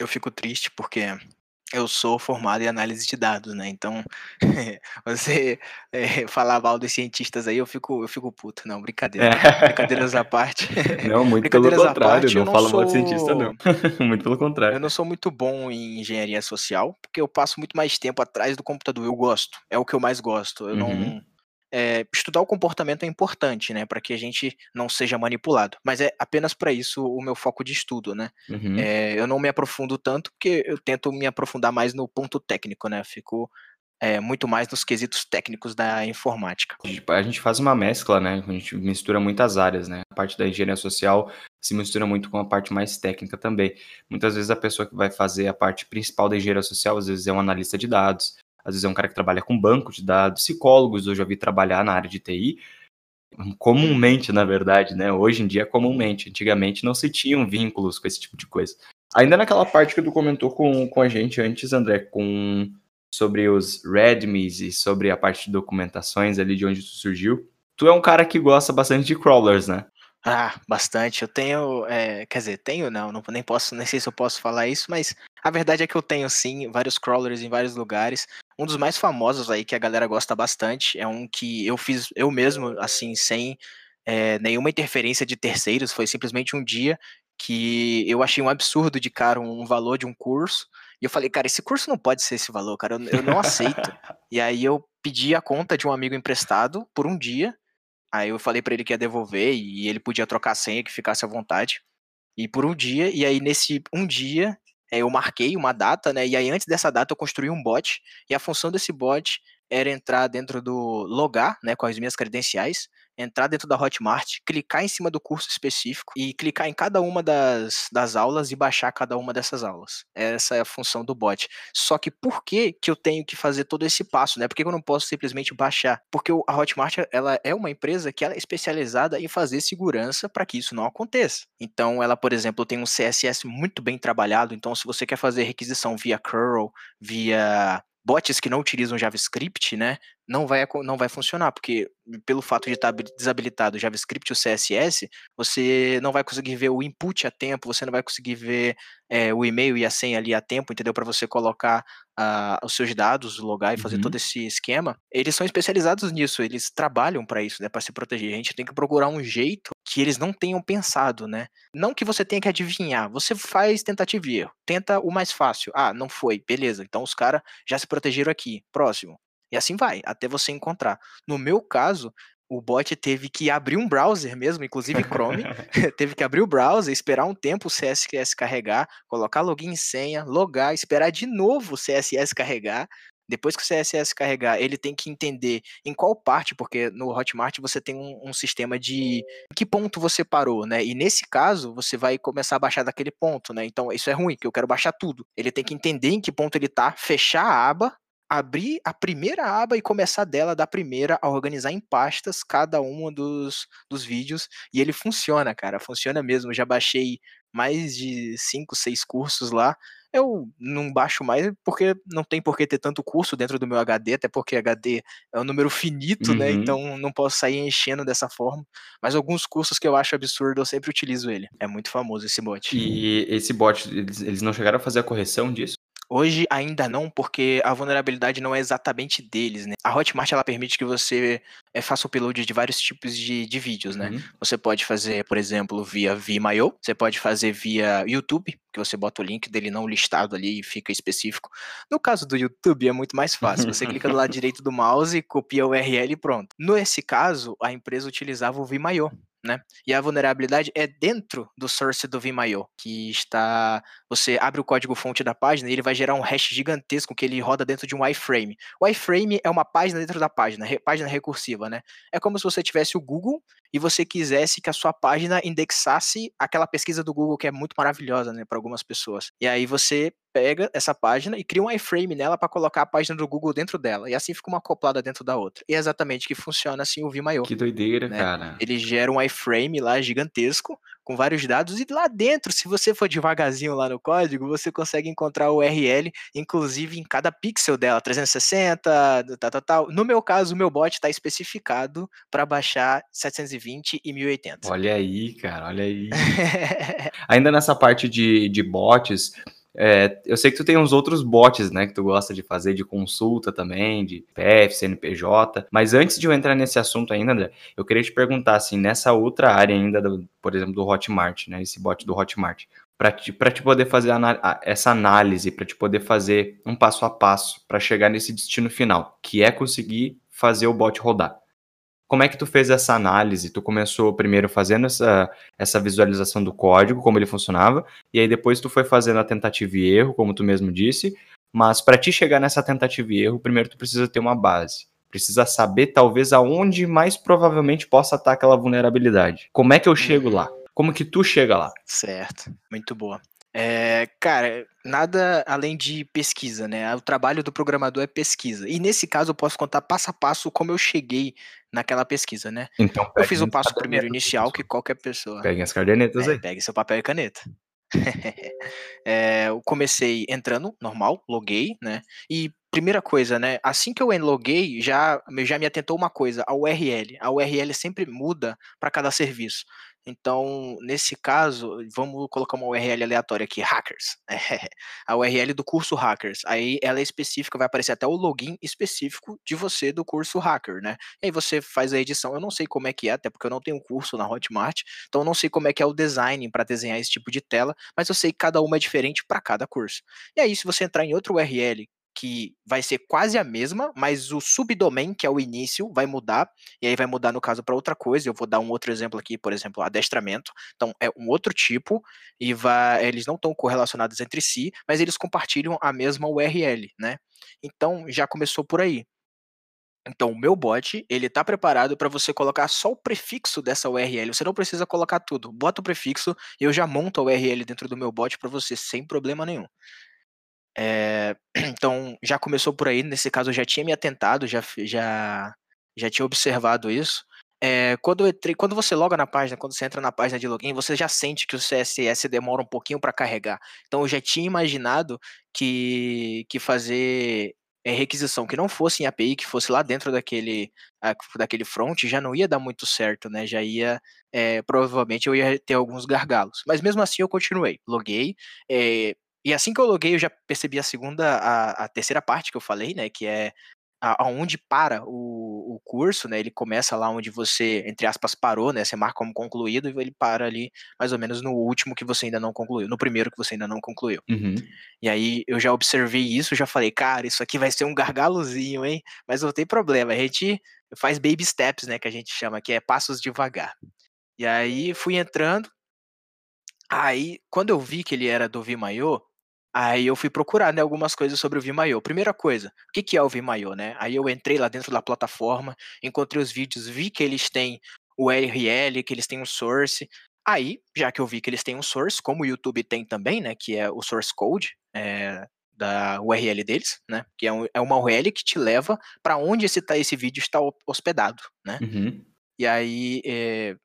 eu fico triste, porque eu sou formado em análise de dados, né? Então, [LAUGHS] você é, falar mal dos cientistas aí, eu fico, eu fico puto. Não, brincadeira. É. Brincadeiras à parte. [LAUGHS] Não, [LAUGHS] muito pelo contrário. Parte, não, não falo sou... mal de cientista, não. muito pelo contrário. Eu não sou muito bom em engenharia social, porque eu passo muito mais tempo atrás do computador. Eu gosto. É o que eu mais gosto. Eu uhum. não é, estudar o comportamento é importante, né, para que a gente não seja manipulado. Mas é apenas para isso o meu foco de estudo, né. Uhum. É, eu não me aprofundo tanto porque eu tento me aprofundar mais no ponto técnico, né. Fico é, muito mais nos quesitos técnicos da informática. A gente faz uma mescla, né? A gente mistura muitas áreas, né? A parte da engenharia social se mistura muito com a parte mais técnica também. Muitas vezes a pessoa que vai fazer a parte principal da engenharia social, às vezes é um analista de dados, às vezes é um cara que trabalha com banco de dados, psicólogos, eu já vi trabalhar na área de TI, comumente, na verdade, né? Hoje em dia, comumente. Antigamente não se tinham vínculos com esse tipo de coisa. Ainda naquela parte que tu comentou com, com a gente antes, André, com sobre os readmes e sobre a parte de documentações ali de onde tu surgiu. Tu é um cara que gosta bastante de crawlers, né? Ah, bastante. Eu tenho, é, quer dizer, tenho não, não, nem posso, nem sei se eu posso falar isso, mas a verdade é que eu tenho sim vários crawlers em vários lugares. Um dos mais famosos aí que a galera gosta bastante é um que eu fiz eu mesmo, assim, sem é, nenhuma interferência de terceiros. Foi simplesmente um dia que eu achei um absurdo de cara um valor de um curso. E eu falei, cara, esse curso não pode ser esse valor, cara, eu, eu não aceito. [LAUGHS] e aí eu pedi a conta de um amigo emprestado por um dia Aí eu falei para ele que ia devolver e ele podia trocar a senha, que ficasse à vontade. E por um dia, e aí nesse um dia eu marquei uma data, né? E aí antes dessa data eu construí um bot, e a função desse bot era entrar dentro do logar, né, com as minhas credenciais, entrar dentro da Hotmart, clicar em cima do curso específico e clicar em cada uma das, das aulas e baixar cada uma dessas aulas. Essa é a função do bot. Só que por que, que eu tenho que fazer todo esse passo, né? Por que eu não posso simplesmente baixar? Porque a Hotmart ela é uma empresa que ela é especializada em fazer segurança para que isso não aconteça. Então, ela, por exemplo, tem um CSS muito bem trabalhado. Então, se você quer fazer requisição via curl, via bots que não utilizam JavaScript, né, não vai, não vai funcionar, porque pelo fato de estar desabilitado o JavaScript e o CSS, você não vai conseguir ver o input a tempo, você não vai conseguir ver é, o e-mail e a senha ali a tempo, entendeu? Para você colocar uh, os seus dados, logar e fazer uhum. todo esse esquema. Eles são especializados nisso, eles trabalham para isso, né, para se proteger. A gente tem que procurar um jeito que eles não tenham pensado, né? Não que você tenha que adivinhar, você faz tentativa e erro, tenta o mais fácil. Ah, não foi, beleza, então os caras já se protegeram aqui, próximo. E assim vai, até você encontrar. No meu caso, o bot teve que abrir um browser mesmo, inclusive Chrome, [LAUGHS] [LAUGHS] teve que abrir o browser, esperar um tempo o CSS carregar, colocar login e senha, logar, esperar de novo o CSS carregar. Depois que o CSS carregar, ele tem que entender em qual parte, porque no Hotmart você tem um, um sistema de em que ponto você parou, né? E nesse caso, você vai começar a baixar daquele ponto, né? Então isso é ruim, que eu quero baixar tudo. Ele tem que entender em que ponto ele tá, fechar a aba, abrir a primeira aba e começar dela da primeira a organizar em pastas cada um dos, dos vídeos e ele funciona, cara, funciona mesmo. Eu já baixei mais de 5, 6 cursos lá. Eu não baixo mais porque não tem por que ter tanto curso dentro do meu HD, até porque HD é um número finito, né, uhum. né? Então não posso sair enchendo dessa forma. Mas alguns cursos que eu acho absurdo, eu sempre utilizo ele. É muito famoso esse bot. E esse bot, eles, eles não chegaram a fazer a correção disso? Hoje ainda não, porque a vulnerabilidade não é exatamente deles, né? A Hotmart ela permite que você é, faça o upload de vários tipos de, de vídeos, né? Uhum. Você pode fazer, por exemplo, via Vimeo, você pode fazer via YouTube, que você bota o link dele não listado ali e fica específico. No caso do YouTube é muito mais fácil. Você clica do lado [LAUGHS] direito do mouse, copia o URL e pronto. Nesse caso, a empresa utilizava o Vimeo, né? E a vulnerabilidade é dentro do source do Vimeo, que está. Você abre o código fonte da página e ele vai gerar um hash gigantesco que ele roda dentro de um iframe. O iframe é uma página dentro da página, página recursiva, né? É como se você tivesse o Google e você quisesse que a sua página indexasse aquela pesquisa do Google que é muito maravilhosa, né, para algumas pessoas. E aí você pega essa página e cria um iframe nela para colocar a página do Google dentro dela. E assim fica uma acoplada dentro da outra. E é exatamente que funciona assim o VMaior. Que doideira, né? cara. Ele gera um iframe lá gigantesco com vários dados e lá dentro, se você for devagarzinho lá no código, você consegue encontrar o URL, inclusive em cada pixel dela, 360, tal, tal, tal. No meu caso, o meu bot está especificado para baixar 720 e 1080. Olha aí, cara, olha aí. [LAUGHS] Ainda nessa parte de, de bots, é, eu sei que tu tem uns outros bots, né, que tu gosta de fazer de consulta também, de PF, CNPJ, mas antes de eu entrar nesse assunto ainda, André, eu queria te perguntar, assim, nessa outra área ainda, do, por exemplo, do Hotmart, né, esse bot do Hotmart, para te, te poder fazer essa análise, para te poder fazer um passo a passo para chegar nesse destino final, que é conseguir fazer o bot rodar. Como é que tu fez essa análise? Tu começou primeiro fazendo essa, essa visualização do código, como ele funcionava, e aí depois tu foi fazendo a tentativa e erro, como tu mesmo disse, mas para te chegar nessa tentativa e erro, primeiro tu precisa ter uma base. Precisa saber talvez aonde mais provavelmente possa estar aquela vulnerabilidade. Como é que eu chego lá? Como que tu chega lá? Certo, muito boa. É, cara, nada além de pesquisa, né? O trabalho do programador é pesquisa. E nesse caso eu posso contar passo a passo como eu cheguei naquela pesquisa, né? Então, eu fiz o passo primeiro inicial que qualquer pessoa. Peguem as cadernetas é, aí. Pegue seu papel e caneta. [LAUGHS] é, eu comecei entrando normal, loguei, né? E primeira coisa, né? Assim que eu loguei, já, já me atentou uma coisa, a URL. A URL sempre muda para cada serviço. Então, nesse caso, vamos colocar uma URL aleatória aqui, hackers. [LAUGHS] a URL do curso hackers. Aí ela é específica, vai aparecer até o login específico de você do curso hacker, né? E aí você faz a edição. Eu não sei como é que é, até porque eu não tenho curso na Hotmart, então eu não sei como é que é o design para desenhar esse tipo de tela, mas eu sei que cada uma é diferente para cada curso. E aí, se você entrar em outra URL que vai ser quase a mesma, mas o subdomain, que é o início, vai mudar, e aí vai mudar no caso para outra coisa. Eu vou dar um outro exemplo aqui, por exemplo, adestramento. Então é um outro tipo e vai, eles não estão correlacionados entre si, mas eles compartilham a mesma URL, né? Então já começou por aí. Então, o meu bot, ele tá preparado para você colocar só o prefixo dessa URL. Você não precisa colocar tudo. Bota o prefixo e eu já monto a URL dentro do meu bot para você sem problema nenhum. É, [CLEARS THROAT] então, já começou por aí. Nesse caso, eu já tinha me atentado, já, já, já tinha observado isso. É, quando, quando você loga na página, quando você entra na página de login, você já sente que o CSS demora um pouquinho para carregar. Então, eu já tinha imaginado que, que fazer é, requisição que não fosse em API, que fosse lá dentro daquele, daquele front, já não ia dar muito certo, né? Já ia, é, provavelmente eu ia ter alguns gargalos. Mas mesmo assim eu continuei, loguei, e assim que eu loguei, eu já percebi a segunda, a, a terceira parte que eu falei, né? Que é aonde para o, o, curso, né? Ele começa lá onde você, entre aspas, parou, né? Você marca como concluído e ele para ali mais ou menos no último que você ainda não concluiu, no primeiro que você ainda não concluiu. Uhum. E aí eu já observei isso, já falei, cara, isso aqui vai ser um gargalozinho, hein? Mas não tem problema, a gente faz baby steps, né? Que a gente chama, que é passos devagar. E aí fui entrando. Aí, quando eu vi que ele era do Vimayo, Aí eu fui procurar, né, algumas coisas sobre o Vimeo. Primeira coisa, o que, que é o Vimeo, né? Aí eu entrei lá dentro da plataforma, encontrei os vídeos, vi que eles têm o URL, que eles têm um source. Aí, já que eu vi que eles têm um source, como o YouTube tem também, né, que é o source code é, da URL deles, né, que é, um, é uma URL que te leva para onde esse, tá, esse vídeo está hospedado, né. Uhum. E aí, é,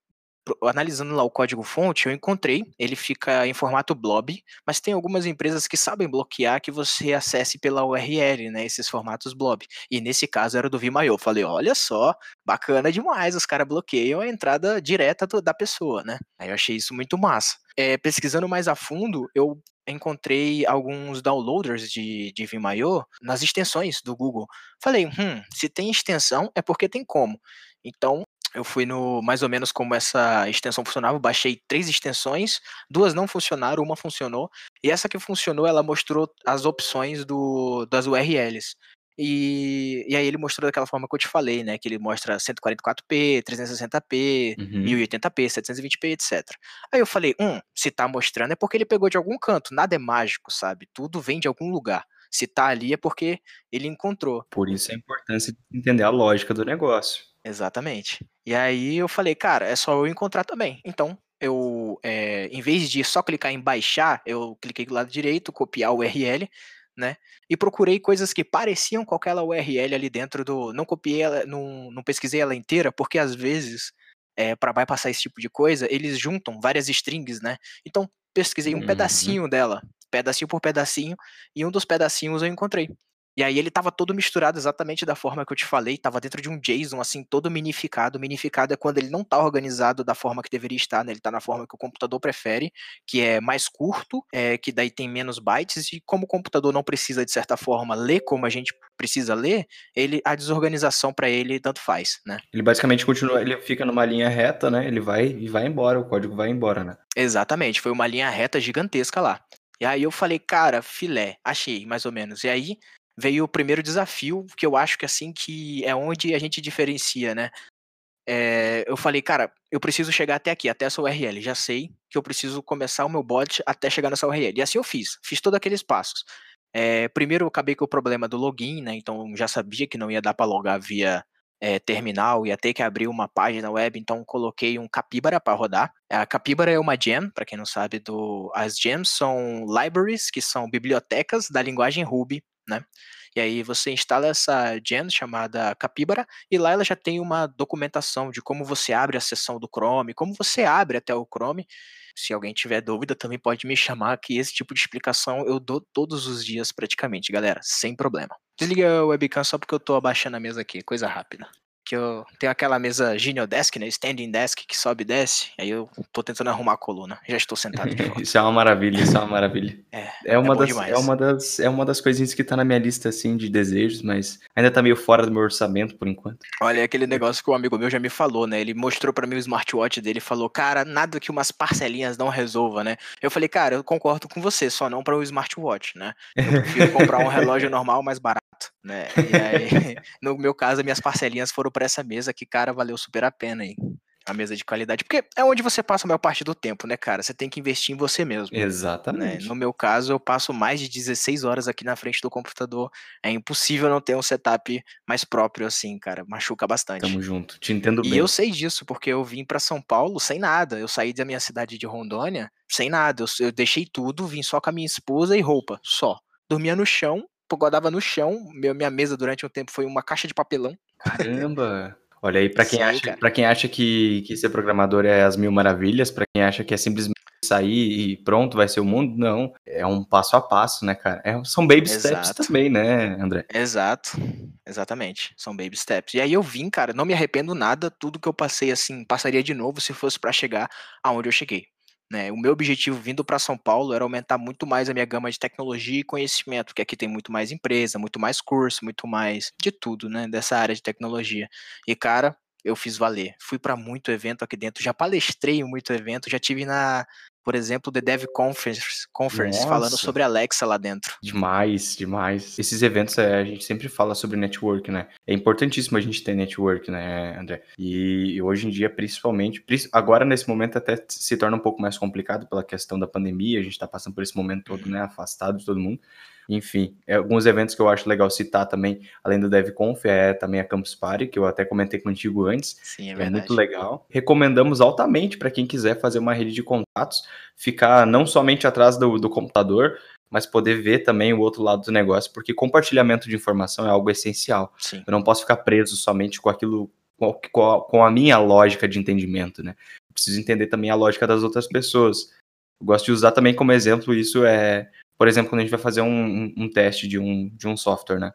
analisando lá o código fonte, eu encontrei, ele fica em formato blob, mas tem algumas empresas que sabem bloquear que você acesse pela URL, né, esses formatos blob. E nesse caso era do Vimeo. Falei, olha só, bacana demais, os caras bloqueiam a entrada direta da pessoa, né? Aí eu achei isso muito massa. É, pesquisando mais a fundo, eu encontrei alguns downloaders de, de Vimeo nas extensões do Google. Falei, hum, se tem extensão é porque tem como. Então, eu fui no mais ou menos como essa extensão funcionava, baixei três extensões, duas não funcionaram, uma funcionou, e essa que funcionou, ela mostrou as opções do, das URLs. E, e aí ele mostrou daquela forma que eu te falei, né? Que ele mostra 144p, 360p, uhum. 1080p, 720p, etc. Aí eu falei, hum, se tá mostrando é porque ele pegou de algum canto, nada é mágico, sabe? Tudo vem de algum lugar. Se tá ali é porque ele encontrou. Por isso a importância de entender a lógica do negócio. Exatamente. E aí eu falei, cara, é só eu encontrar também. Então, eu, é, em vez de só clicar em baixar, eu cliquei do lado direito, copiar o URL, né? E procurei coisas que pareciam com aquela URL ali dentro do. Não copiei ela, não, não pesquisei ela inteira, porque às vezes, é, para bypassar esse tipo de coisa, eles juntam várias strings, né? Então, pesquisei um uhum. pedacinho dela, pedacinho por pedacinho, e um dos pedacinhos eu encontrei. E aí ele estava todo misturado exatamente da forma que eu te falei, estava dentro de um JSON, assim, todo minificado. Minificado é quando ele não está organizado da forma que deveria estar, né? Ele está na forma que o computador prefere, que é mais curto, é, que daí tem menos bytes, e como o computador não precisa, de certa forma, ler como a gente precisa ler, ele a desorganização para ele tanto faz, né? Ele basicamente continua, ele fica numa linha reta, né? Ele vai e vai embora, o código vai embora, né? Exatamente, foi uma linha reta gigantesca lá. E aí eu falei, cara, filé, achei, mais ou menos. E aí veio o primeiro desafio, que eu acho que assim que é onde a gente diferencia, né? É, eu falei, cara, eu preciso chegar até aqui, até essa URL. Já sei que eu preciso começar o meu bot até chegar nessa URL. E assim eu fiz, fiz todos aqueles passos. É, primeiro eu acabei com o problema do login, né? Então já sabia que não ia dar para logar via é, terminal, ia ter que abrir uma página web, então coloquei um Capybara para rodar. A Capybara é uma gem, para quem não sabe, do, as gems são libraries, que são bibliotecas da linguagem Ruby né? E aí você instala essa gen chamada Capybara e lá ela já tem uma documentação de como você abre a seção do Chrome, como você abre até o Chrome. Se alguém tiver dúvida, também pode me chamar que esse tipo de explicação eu dou todos os dias praticamente, galera, sem problema. Desliga o webcam só porque eu tô abaixando a mesa aqui, coisa rápida que eu tenho aquela mesa Genial Desk, né, standing desk, que sobe e desce, aí eu tô tentando arrumar a coluna, já estou sentado de volta. [LAUGHS] isso é uma maravilha, isso é uma maravilha. É, é, uma é das, é, uma das, é uma das coisinhas que tá na minha lista, assim, de desejos, mas ainda tá meio fora do meu orçamento, por enquanto. Olha, é aquele negócio que um amigo meu já me falou, né, ele mostrou para mim o smartwatch dele e falou, cara, nada que umas parcelinhas não resolva, né. Eu falei, cara, eu concordo com você, só não para o smartwatch, né, eu prefiro comprar um relógio normal mais barato né? E aí, [LAUGHS] no meu caso, minhas parcelinhas foram para essa mesa que, cara, valeu super a pena aí. A mesa de qualidade, porque é onde você passa a maior parte do tempo, né, cara? Você tem que investir em você mesmo. Né? Exatamente. Né? No meu caso, eu passo mais de 16 horas aqui na frente do computador. É impossível não ter um setup mais próprio assim, cara. Machuca bastante. Tamo junto. Te entendo e bem. E eu sei disso, porque eu vim para São Paulo sem nada. Eu saí da minha cidade de Rondônia sem nada. Eu, eu deixei tudo, vim só com a minha esposa e roupa, só. Dormia no chão godava no chão. Meu, minha mesa durante um tempo foi uma caixa de papelão. Caramba! Olha aí, para quem, acha, pra quem acha que, que ser programador é as mil maravilhas, para quem acha que é simplesmente sair e pronto, vai ser o mundo, não. É um passo a passo, né, cara? É, são baby Exato. steps também, né, André? Exato, exatamente. São baby steps. E aí eu vim, cara, não me arrependo nada, tudo que eu passei, assim, passaria de novo se fosse para chegar aonde eu cheguei. Né? O meu objetivo vindo para São Paulo era aumentar muito mais a minha gama de tecnologia e conhecimento, que aqui tem muito mais empresa, muito mais curso, muito mais de tudo, né, dessa área de tecnologia. E cara, eu fiz valer. Fui para muito evento aqui dentro, já palestrei em muito evento, já tive na por exemplo, The Dev Conference, Conference falando sobre Alexa lá dentro. Demais, demais. Esses eventos é, a gente sempre fala sobre network, né? É importantíssimo a gente ter network, né, André? E hoje em dia, principalmente, agora nesse momento até se torna um pouco mais complicado pela questão da pandemia, a gente tá passando por esse momento todo, né, afastado de todo mundo. Enfim, é, alguns eventos que eu acho legal citar também, além do DevConf, é também a Campus Party, que eu até comentei contigo antes. Sim, é verdade. É muito legal. Recomendamos altamente para quem quiser fazer uma rede de contatos, ficar não somente atrás do, do computador, mas poder ver também o outro lado do negócio, porque compartilhamento de informação é algo essencial. Sim. Eu não posso ficar preso somente com aquilo, com a, com a minha lógica de entendimento, né? Eu preciso entender também a lógica das outras pessoas. Eu gosto de usar também como exemplo isso é por exemplo, quando a gente vai fazer um, um, teste de um, de um software, né?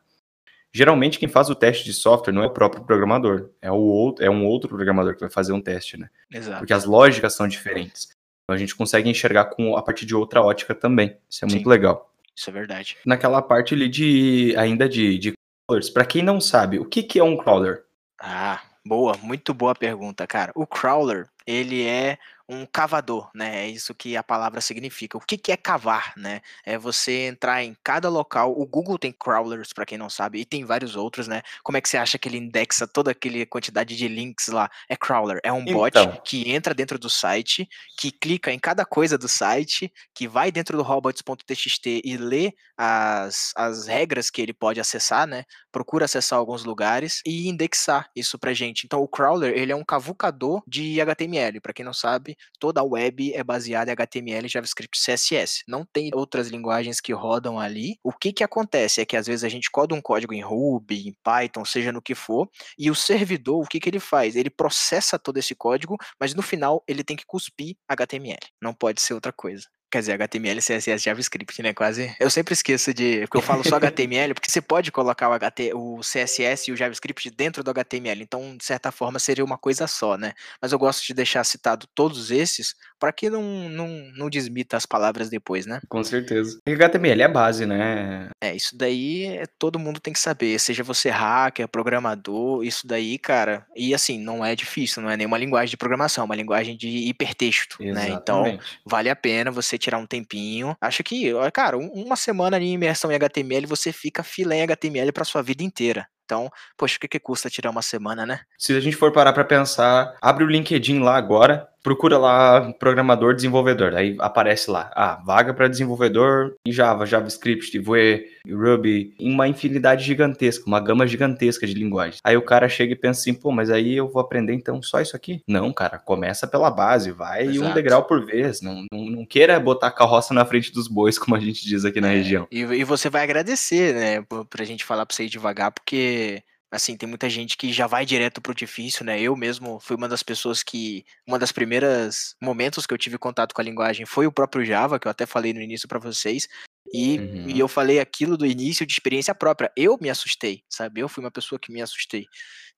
Geralmente quem faz o teste de software não é o próprio programador, é, o outro, é um outro programador que vai fazer um teste, né? Exato. Porque as lógicas são diferentes. Então a gente consegue enxergar com, a partir de outra ótica também. Isso é Sim, muito legal. Isso é verdade. Naquela parte ali de ainda de, de crawlers, para quem não sabe, o que, que é um crawler? Ah, boa, muito boa pergunta, cara. O crawler, ele é um cavador, né? É isso que a palavra significa. O que, que é cavar, né? É você entrar em cada local. O Google tem crawlers, para quem não sabe, e tem vários outros, né? Como é que você acha que ele indexa toda aquela quantidade de links lá? É crawler, é um bot então. que entra dentro do site, que clica em cada coisa do site, que vai dentro do robots.txt e lê as, as regras que ele pode acessar, né? Procura acessar alguns lugares e indexar isso pra gente. Então o crawler, ele é um cavucador de HTML, para quem não sabe, toda a web é baseada em HTML, JavaScript, CSS. Não tem outras linguagens que rodam ali. O que que acontece é que às vezes a gente coda um código em Ruby, em Python, seja no que for, e o servidor, o que que ele faz? Ele processa todo esse código, mas no final ele tem que cuspir HTML. Não pode ser outra coisa. Quer dizer, HTML, CSS, JavaScript, né? Quase. Eu sempre esqueço de. Porque eu falo só [LAUGHS] HTML, porque você pode colocar o, HT, o CSS e o JavaScript dentro do HTML. Então, de certa forma, seria uma coisa só, né? Mas eu gosto de deixar citado todos esses para que não, não, não desmita as palavras depois, né? Com certeza. E HTML é a base, né? É, isso daí é, todo mundo tem que saber. Seja você hacker, programador, isso daí, cara. E assim, não é difícil, não é nenhuma linguagem de programação, é uma linguagem de hipertexto, Exatamente. né? Então, vale a pena você tirar um tempinho. Acho que, cara, uma semana de imersão em HTML, você fica filé em HTML para sua vida inteira. Então, poxa, o que, que custa tirar uma semana, né? Se a gente for parar para pensar, abre o LinkedIn lá agora, procura lá programador, desenvolvedor. Aí aparece lá, ah, vaga para desenvolvedor em Java, JavaScript, Vue, Ruby, em uma infinidade gigantesca, uma gama gigantesca de linguagens. Aí o cara chega e pensa assim, pô, mas aí eu vou aprender então só isso aqui? Não, cara, começa pela base, vai Exato. um degrau por vez. Não, não, não, queira botar a carroça na frente dos bois, [LAUGHS] como a gente diz aqui na é, região. E, e, você vai agradecer, né, pra gente falar pra você ir devagar, porque assim, tem muita gente que já vai direto pro difícil, né? Eu mesmo fui uma das pessoas que uma das primeiras momentos que eu tive contato com a linguagem foi o próprio Java, que eu até falei no início para vocês. E, uhum. e eu falei aquilo do início de experiência própria. Eu me assustei, sabe? Eu fui uma pessoa que me assustei.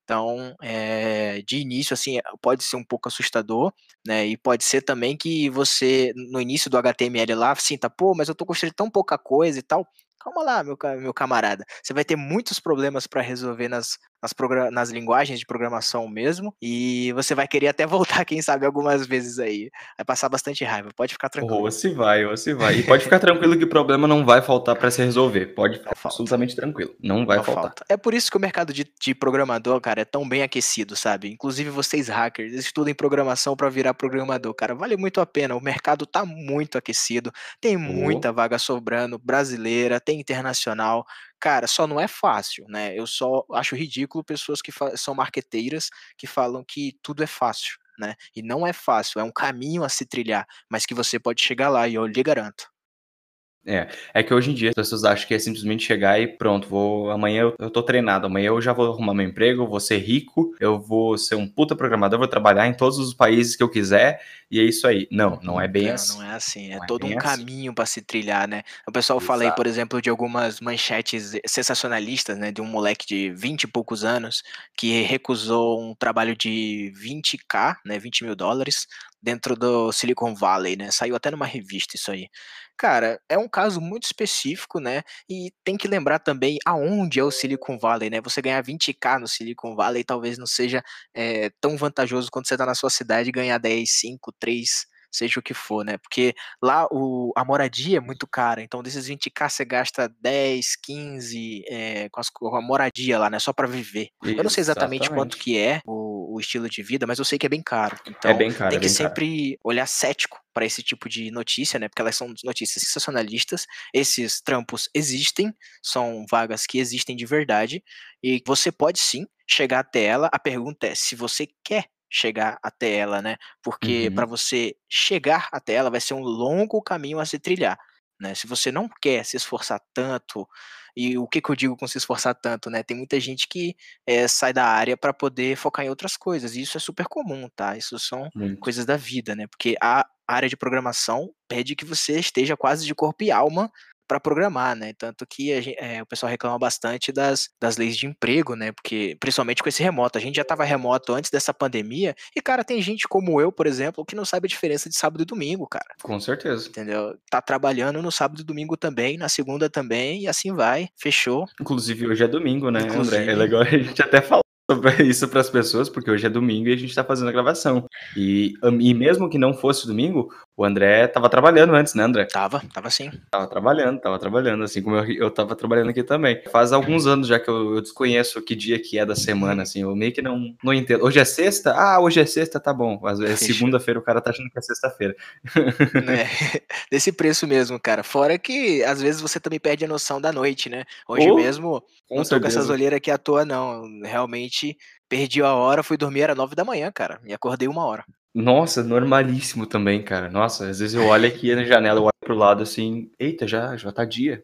Então, é, de início, assim, pode ser um pouco assustador, né? E pode ser também que você, no início do HTML lá, sinta, pô, mas eu tô construindo tão pouca coisa e tal. Calma lá, meu, meu camarada. Você vai ter muitos problemas para resolver nas, nas, nas linguagens de programação mesmo. E você vai querer até [LAUGHS] voltar, quem sabe, algumas vezes aí. Vai passar bastante raiva. Pode ficar tranquilo. Ou se vai, ou se vai. E pode ficar tranquilo que o problema não vai faltar para se resolver. Pode ficar absolutamente tranquilo. Não vai não faltar. Falta. É por isso que o mercado de, de programador, cara, é tão bem aquecido, sabe? Inclusive vocês hackers, estudem programação para virar programador, cara. Vale muito a pena. O mercado tá muito aquecido. Tem muita oh. vaga sobrando, brasileira, tem internacional. Cara, só não é fácil, né? Eu só acho ridículo pessoas que são marqueteiras que falam que tudo é fácil, né? E não é fácil, é um caminho a se trilhar, mas que você pode chegar lá e eu lhe garanto. É, é que hoje em dia as pessoas acham que é simplesmente chegar e pronto, vou amanhã eu, eu tô treinado, amanhã eu já vou arrumar meu emprego, eu vou ser rico, eu vou ser um puta programador, vou trabalhar em todos os países que eu quiser e é isso aí. Não, não é bem não, assim. Não é assim, é não é todo é um assim. caminho para se trilhar, né? O pessoal Exato. fala aí, por exemplo, de algumas manchetes sensacionalistas, né, de um moleque de 20 e poucos anos que recusou um trabalho de 20k, né, 20 mil dólares dentro do Silicon Valley, né? Saiu até numa revista isso aí. Cara, é um caso muito específico, né? E tem que lembrar também aonde é o Silicon Valley, né? Você ganhar 20k no Silicon Valley talvez não seja é, tão vantajoso quando você tá na sua cidade ganhar 10, 5, 3 seja o que for, né? Porque lá o, a moradia é muito cara, então desses 20k você gasta 10, 15 é, com, as, com, a moradia lá, né? Só para viver. Eu não sei exatamente quanto que é o, o, estilo de vida, mas eu sei que é bem caro. É então é bem caro, tem que sempre caro. olhar cético para esse tipo de notícia, né? Porque elas são notícias sensacionalistas. Esses trampos existem, são vagas que existem de verdade, e você pode sim chegar até ela. A pergunta é se você quer chegar até ela, né? Porque uhum. para você chegar até ela vai ser um longo caminho a se trilhar, né? Se você não quer se esforçar tanto, e o que, que eu digo com se esforçar tanto, né? Tem muita gente que é, sai da área para poder focar em outras coisas, e isso é super comum, tá? Isso são Muito. coisas da vida, né? Porque a área de programação pede que você esteja quase de corpo e alma para programar, né? Tanto que gente, é, o pessoal reclama bastante das, das leis de emprego, né? Porque, principalmente com esse remoto, a gente já estava remoto antes dessa pandemia, e, cara, tem gente como eu, por exemplo, que não sabe a diferença de sábado e domingo, cara. Com certeza. Entendeu? Tá trabalhando no sábado e domingo também, na segunda também, e assim vai, fechou. Inclusive, hoje é domingo, né, Inclusive, André? É legal a gente até falar [LAUGHS] isso para as pessoas, porque hoje é domingo e a gente está fazendo a gravação. E, e mesmo que não fosse domingo, o André estava trabalhando antes, né, André? Tava, tava sim. Tava trabalhando, tava trabalhando, assim como eu, eu tava trabalhando aqui também. Faz alguns anos já que eu, eu desconheço que dia que é da semana, assim, eu meio que não, não entendo. Hoje é sexta? Ah, hoje é sexta, tá bom. Às vezes segunda-feira o cara tá achando que é sexta-feira. [LAUGHS] É, desse preço mesmo, cara. Fora que às vezes você também perde a noção da noite, né? Hoje oh, mesmo, não tô com essas olheiras aqui à toa, não. Realmente perdi a hora, fui dormir, era nove da manhã, cara. E acordei uma hora. Nossa, normalíssimo também, cara. Nossa, às vezes eu olho aqui na janela, eu olho pro lado assim, eita, já, já tá dia.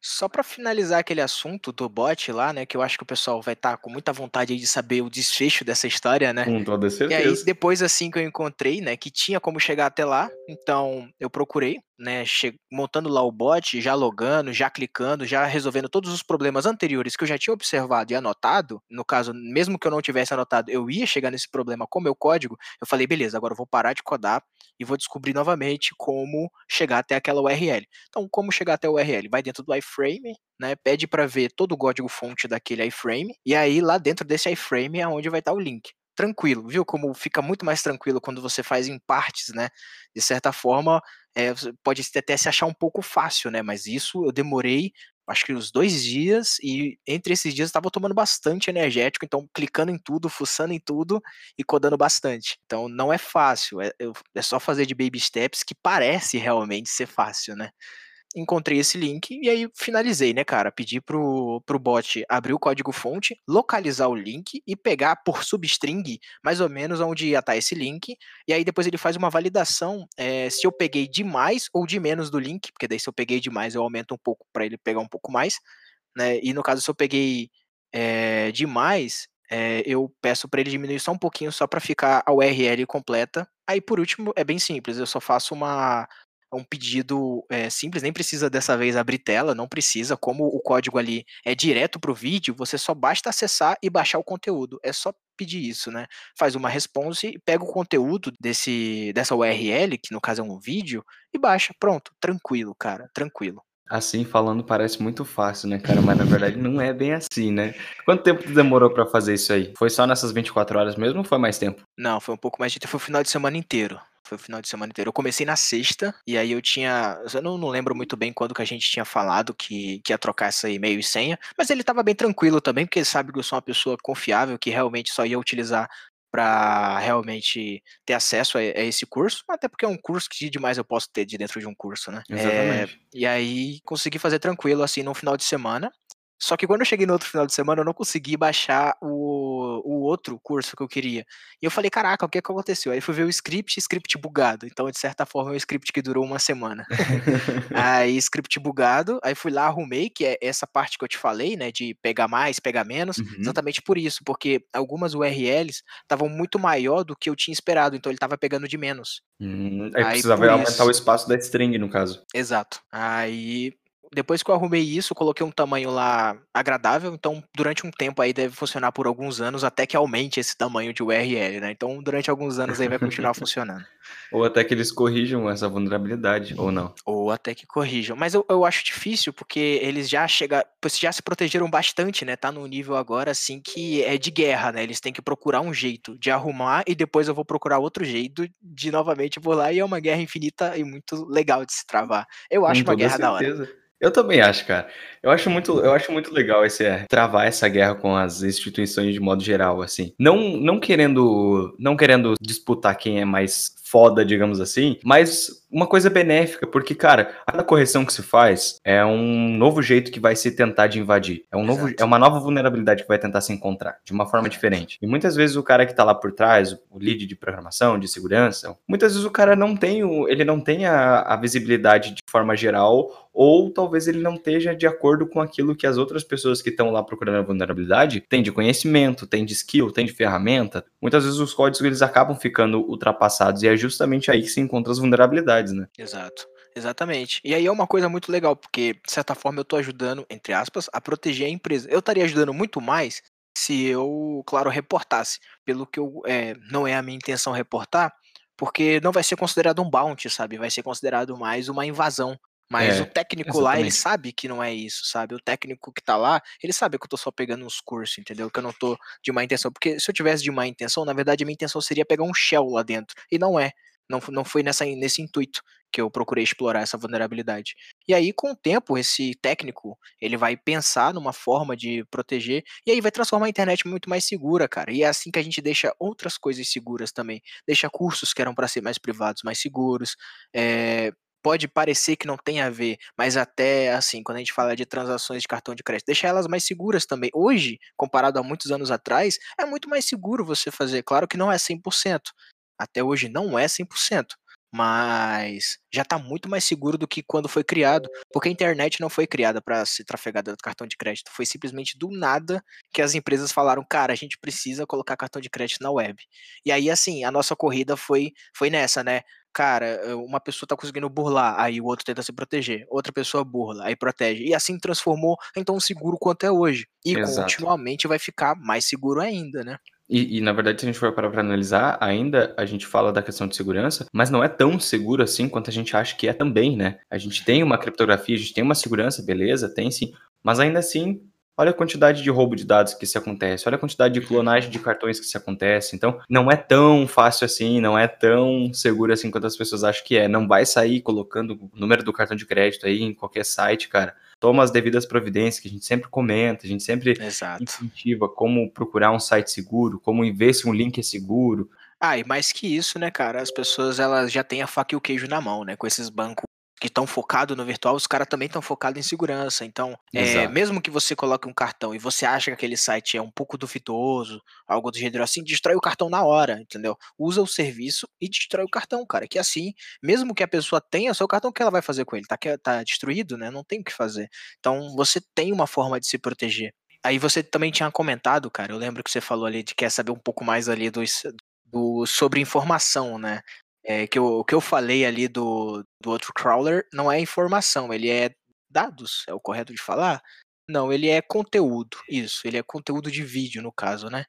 Só para finalizar aquele assunto do bot lá, né, que eu acho que o pessoal vai estar tá com muita vontade de saber o desfecho dessa história, né? Com toda certeza. E aí, depois assim que eu encontrei, né, que tinha como chegar até lá, então eu procurei, né, montando lá o bot, já logando, já clicando, já resolvendo todos os problemas anteriores que eu já tinha observado e anotado. No caso, mesmo que eu não tivesse anotado, eu ia chegar nesse problema com meu código. Eu falei, beleza, agora eu vou parar de codar e vou descobrir novamente como chegar até aquela URL. Então, como chegar até a URL? Vai dentro do iframe, né, pede para ver todo o código fonte daquele iframe, e aí lá dentro desse iframe é onde vai estar o link tranquilo, viu? Como fica muito mais tranquilo quando você faz em partes, né? De certa forma, é, pode até se achar um pouco fácil, né? Mas isso eu demorei acho que uns dois dias, e entre esses dias eu estava tomando bastante energético, então clicando em tudo, fuçando em tudo e codando bastante. Então não é fácil, é, é só fazer de baby steps que parece realmente ser fácil, né? Encontrei esse link e aí finalizei, né, cara? Pedi pro, pro bot abrir o código fonte, localizar o link e pegar por substring mais ou menos onde ia estar esse link. E aí depois ele faz uma validação é, se eu peguei de mais ou de menos do link, porque daí se eu peguei demais eu aumento um pouco para ele pegar um pouco mais, né? E no caso se eu peguei é, demais, é, eu peço para ele diminuir só um pouquinho só para ficar a URL completa. Aí por último é bem simples, eu só faço uma um pedido é, simples, nem precisa dessa vez abrir tela, não precisa, como o código ali é direto para o vídeo, você só basta acessar e baixar o conteúdo, é só pedir isso, né? Faz uma response, pega o conteúdo desse, dessa URL, que no caso é um vídeo, e baixa, pronto, tranquilo, cara, tranquilo. Assim falando parece muito fácil, né, cara? Mas na verdade não é bem assim, né? Quanto tempo demorou para fazer isso aí? Foi só nessas 24 horas mesmo ou foi mais tempo? Não, foi um pouco mais de tempo, foi o final de semana inteiro. Foi o final de semana inteiro. Eu comecei na sexta, e aí eu tinha. Eu não, não lembro muito bem quando que a gente tinha falado que, que ia trocar essa e-mail e senha, mas ele tava bem tranquilo também, porque ele sabe que eu sou uma pessoa confiável, que realmente só ia utilizar para realmente ter acesso a, a, esse curso, até porque é um curso que demais eu posso ter de dentro de um curso, né? Exatamente. É, e aí consegui fazer tranquilo, assim, no final de semana. Só que quando eu cheguei no outro final de semana, eu não consegui baixar o, o outro curso que eu queria. E eu falei, caraca, o que, é que aconteceu? Aí fui ver o script, script bugado. Então, de certa forma, é um script que durou uma semana. [LAUGHS] aí, script bugado, aí fui lá, arrumei, que é essa parte que eu te falei, né? De pegar mais, pegar menos. Uhum. Exatamente por isso, porque algumas URLs estavam muito maior do que eu tinha esperado, então ele estava pegando de menos. Hum, aí, aí precisava aumentar isso... o espaço da string, no caso. Exato. Aí depois que eu arrumei isso, coloquei um tamanho lá agradável, então durante um tempo aí deve funcionar por alguns anos até que aumente esse tamanho de URL, né? Então durante alguns anos aí vai continuar [LAUGHS] funcionando. Ou até que eles corrijam essa vulnerabilidade, ou não. Ou até que corrijam. Mas eu, eu acho difícil, porque eles já chega, já se protegeram bastante, né? Tá no nível agora, assim, que é de guerra, né? Eles têm que procurar um jeito de arrumar e depois eu vou procurar outro jeito de novamente por lá. E é uma guerra infinita e muito legal de se travar. Eu acho Com uma guerra certeza. da hora. Eu também acho, cara. Eu acho muito, eu acho muito legal esse é, travar essa guerra com as instituições de modo geral, assim. Não, não querendo, não querendo disputar quem é mais foda, digamos assim, mas uma coisa benéfica, porque, cara, a correção que se faz é um novo jeito que vai se tentar de invadir. É, um novo, é uma nova vulnerabilidade que vai tentar se encontrar, de uma forma diferente. E muitas vezes o cara que tá lá por trás, o lead de programação, de segurança, muitas vezes o cara não tem, o, ele não tem a, a visibilidade de forma geral, ou talvez ele não esteja de acordo com aquilo que as outras pessoas que estão lá procurando a vulnerabilidade têm de conhecimento, têm de skill, têm de ferramenta. Muitas vezes os códigos eles acabam ficando ultrapassados e é justamente aí que se encontram as vulnerabilidades, né? Exato. Exatamente. E aí é uma coisa muito legal, porque, de certa forma, eu estou ajudando, entre aspas, a proteger a empresa. Eu estaria ajudando muito mais se eu, claro, reportasse. Pelo que eu, é, não é a minha intenção reportar, porque não vai ser considerado um bounty, sabe? Vai ser considerado mais uma invasão. Mas é, o técnico exatamente. lá, ele sabe que não é isso, sabe? O técnico que tá lá, ele sabe que eu tô só pegando uns cursos, entendeu? Que eu não tô de má intenção. Porque se eu tivesse de má intenção, na verdade a minha intenção seria pegar um shell lá dentro. E não é. Não, não foi nessa, nesse intuito que eu procurei explorar essa vulnerabilidade. E aí, com o tempo, esse técnico, ele vai pensar numa forma de proteger, e aí vai transformar a internet muito mais segura, cara. E é assim que a gente deixa outras coisas seguras também. Deixa cursos que eram para ser mais privados, mais seguros. É, pode parecer que não tem a ver, mas até assim, quando a gente fala de transações de cartão de crédito, deixa elas mais seguras também. Hoje, comparado a muitos anos atrás, é muito mais seguro você fazer. Claro que não é 100%, Até hoje não é 100% mas já está muito mais seguro do que quando foi criado, porque a internet não foi criada para ser trafegada do cartão de crédito, foi simplesmente do nada que as empresas falaram, cara, a gente precisa colocar cartão de crédito na web. E aí, assim, a nossa corrida foi, foi nessa, né? Cara, uma pessoa tá conseguindo burlar, aí o outro tenta se proteger, outra pessoa burla, aí protege. E assim transformou em tão seguro quanto é hoje. E Exato. continuamente vai ficar mais seguro ainda, né? E, e, na verdade, se a gente for parar para analisar, ainda a gente fala da questão de segurança, mas não é tão seguro assim quanto a gente acha que é também, né? A gente tem uma criptografia, a gente tem uma segurança, beleza, tem sim, mas ainda assim, olha a quantidade de roubo de dados que se acontece, olha a quantidade de clonagem de cartões que se acontece. Então, não é tão fácil assim, não é tão seguro assim quanto as pessoas acham que é. Não vai sair colocando o número do cartão de crédito aí em qualquer site, cara toma as devidas providências, que a gente sempre comenta, a gente sempre Exato. incentiva como procurar um site seguro, como ver se um link é seguro. Ah, e mais que isso, né, cara, as pessoas elas já têm a faca e o queijo na mão, né, com esses bancos que estão focados no virtual, os caras também estão focados em segurança. Então, é, mesmo que você coloque um cartão e você acha que aquele site é um pouco duvidoso, algo do gênero assim, destrói o cartão na hora, entendeu? Usa o serviço e destrói o cartão, cara. Que assim, mesmo que a pessoa tenha seu cartão, o que ela vai fazer com ele? Tá, tá destruído, né? Não tem o que fazer. Então, você tem uma forma de se proteger. Aí você também tinha comentado, cara, eu lembro que você falou ali de quer saber um pouco mais ali dos, do, sobre informação, né? É, que o que eu falei ali do, do outro crawler não é informação, ele é dados, é o correto de falar? Não, ele é conteúdo, isso, ele é conteúdo de vídeo, no caso, né?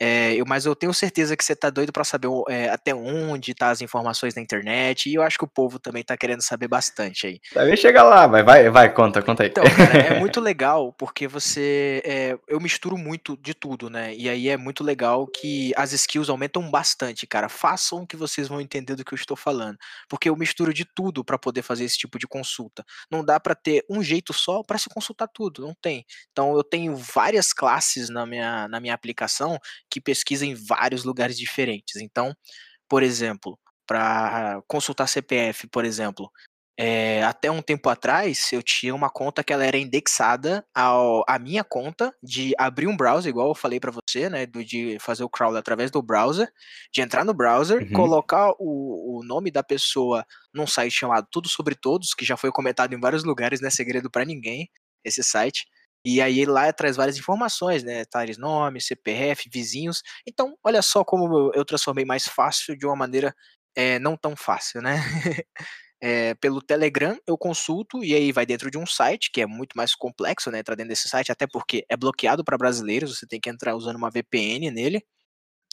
É, eu, mas eu tenho certeza que você tá doido para saber é, até onde tá as informações na internet, e eu acho que o povo também tá querendo saber bastante aí. Vai chegar lá, vai, vai, vai, conta, conta aí. Então, cara, é [LAUGHS] muito legal, porque você. É, eu misturo muito de tudo, né? E aí é muito legal que as skills aumentam bastante, cara. Façam que vocês vão entender do que eu estou falando. Porque eu misturo de tudo para poder fazer esse tipo de consulta. Não dá para ter um jeito só para se consultar tudo, não tem. Então eu tenho várias classes na minha, na minha aplicação que pesquisa em vários lugares diferentes. Então, por exemplo, para consultar CPF, por exemplo, é, até um tempo atrás eu tinha uma conta que ela era indexada ao, à minha conta de abrir um browser, igual eu falei para você, né, do, de fazer o crawl através do browser, de entrar no browser, uhum. colocar o, o nome da pessoa num site chamado Tudo Sobre Todos, que já foi comentado em vários lugares, não é segredo para ninguém esse site. E aí lá traz várias informações, né? Tais nome, CPF, vizinhos. Então, olha só como eu transformei mais fácil de uma maneira é, não tão fácil, né? é, [LAUGHS] pelo Telegram eu consulto e aí vai dentro de um site que é muito mais complexo, né? Entrar dentro desse site, até porque é bloqueado para brasileiros, você tem que entrar usando uma VPN nele.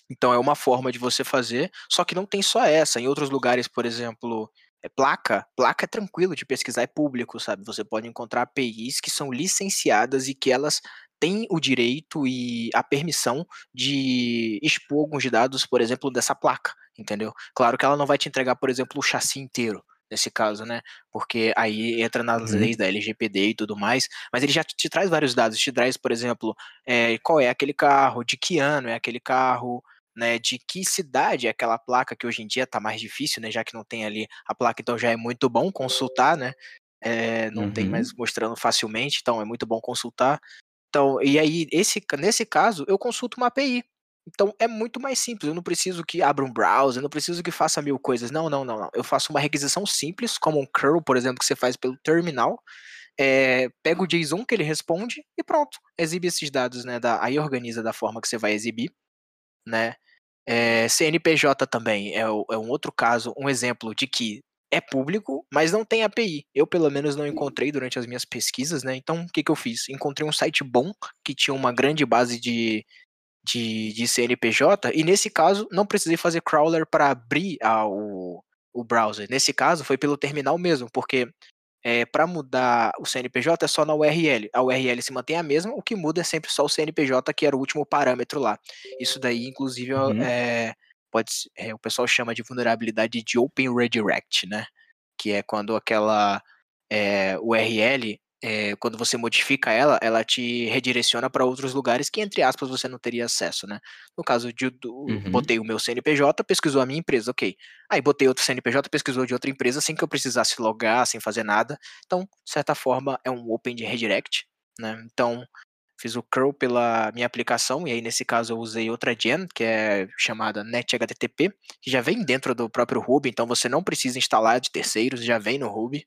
Então é uma forma de você fazer, só que não tem só essa. Em outros lugares, por exemplo, é placa, placa é tranquilo de pesquisar, é público, sabe? Você pode encontrar APIs que são licenciadas e que elas têm o direito e a permissão de expor alguns dados, por exemplo, dessa placa, entendeu? Claro que ela não vai te entregar, por exemplo, o chassi inteiro, nesse caso, né? Porque aí entra nas uhum. leis da LGPD e tudo mais, mas ele já te, traz vários dados, te traz, por exemplo, é, qual é aquele carro, de que ano é aquele carro, né, de que cidade é aquela placa que hoje em dia está mais difícil, né, já que não tem ali a placa, então já é muito bom consultar, né, é, não uhum. tem mais mostrando facilmente, então é muito bom consultar. Então, e aí esse, nesse caso eu consulto uma API. Então é muito mais simples, eu não preciso que abra um browser, eu não preciso que faça mil coisas. Não, não, não, não. Eu faço uma requisição simples, como um curl, por exemplo, que você faz pelo terminal. É, pega o JSON que ele responde e pronto, exibe esses dados, né? Da, aí organiza da forma que você vai exibir né? É, CNPJ também é, é, um outro caso, um exemplo de que é público, mas não tem API. Eu, pelo menos, não encontrei durante as minhas pesquisas, né? Então, o que, que eu fiz? Encontrei um site bom, que tinha uma grande base de, de, de CNPJ, e nesse caso, não precisei fazer crawler para abrir a, o, o browser. Nesse caso, foi pelo terminal mesmo, porque é, para mudar o CNPJ é só na URL. A URL se mantém a mesma, o que muda é sempre só o CNPJ, que era o último parâmetro lá. Isso daí, inclusive, uhum. é, pode, é, o pessoal chama de vulnerabilidade de Open Redirect, né? Que é quando aquela URL é, quando você modifica ela, ela te redireciona para outros lugares que, entre aspas, você não teria acesso, né? No caso de uhum. botei o meu CNPJ, pesquisou a minha empresa, ok. Aí botei outro CNPJ, pesquisou de outra empresa sem que eu precisasse logar, sem fazer nada. Então, de certa forma, é um Open de Redirect, né? Então, fiz o curl pela minha aplicação, e aí nesse caso eu usei outra gen, que é chamada NetHTTP, que já vem dentro do próprio Ruby, então você não precisa instalar de terceiros, já vem no Ruby.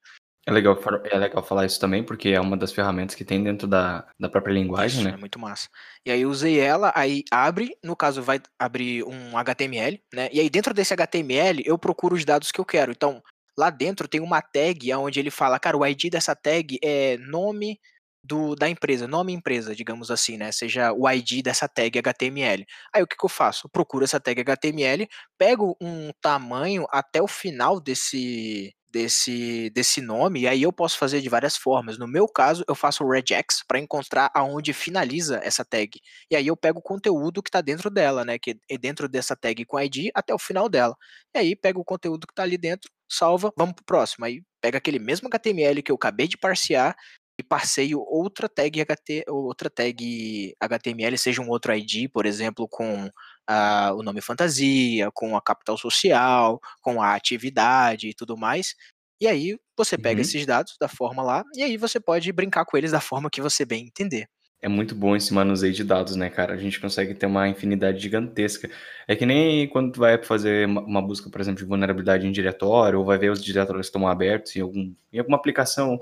É legal, é legal falar isso também, porque é uma das ferramentas que tem dentro da, da própria linguagem, isso, né? É muito massa. E aí usei ela, aí abre, no caso vai abrir um HTML, né? E aí dentro desse HTML eu procuro os dados que eu quero. Então, lá dentro tem uma tag onde ele fala, cara, o ID dessa tag é nome do, da empresa, nome empresa, digamos assim, né? Seja o ID dessa tag HTML. Aí o que, que eu faço? Eu procuro essa tag HTML, pego um tamanho até o final desse desse, desse nome, e aí eu posso fazer de várias formas. No meu caso, eu faço o regex para encontrar aonde finaliza essa tag. E aí eu pego o conteúdo que está dentro dela, né? Que é dentro dessa tag com ID até o final dela. E aí pego o conteúdo que está ali dentro, salva, vamos pro próximo. Aí pega aquele mesmo HTML que eu acabei de parsear e parseio outra tag HT, outra tag HTML, seja um outro ID, por exemplo, com uh, o nome fantasia, com a capital social, com a atividade e tudo mais. E aí você pega uhum. esses dados da forma lá e aí você pode brincar com eles da forma que você bem entender. É muito bom esse manuseio de dados, né, cara? A gente consegue ter uma infinidade gigantesca. É que nem quando tu vai fazer uma busca, por exemplo, de vulnerabilidade em diretório, ou vai ver os diretórios que estão abertos em, algum, em alguma aplicação,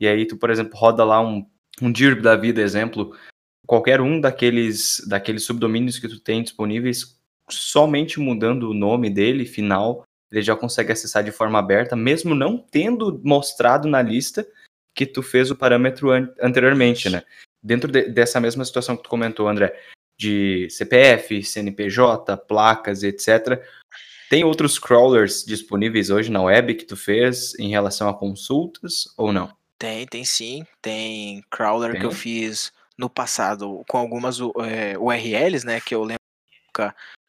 e aí tu, por exemplo, roda lá um, um DIRB da vida, exemplo, qualquer um daqueles, daqueles subdomínios que tu tem disponíveis, somente mudando o nome dele, final, ele já consegue acessar de forma aberta, mesmo não tendo mostrado na lista que tu fez o parâmetro an anteriormente, né? Dentro de, dessa mesma situação que tu comentou, André, de CPF, CNPJ, placas, etc. Tem outros crawlers disponíveis hoje na web que tu fez em relação a consultas ou não? Tem, tem sim. Tem crawler tem. que eu fiz no passado com algumas é, URLs, né, que eu lembro que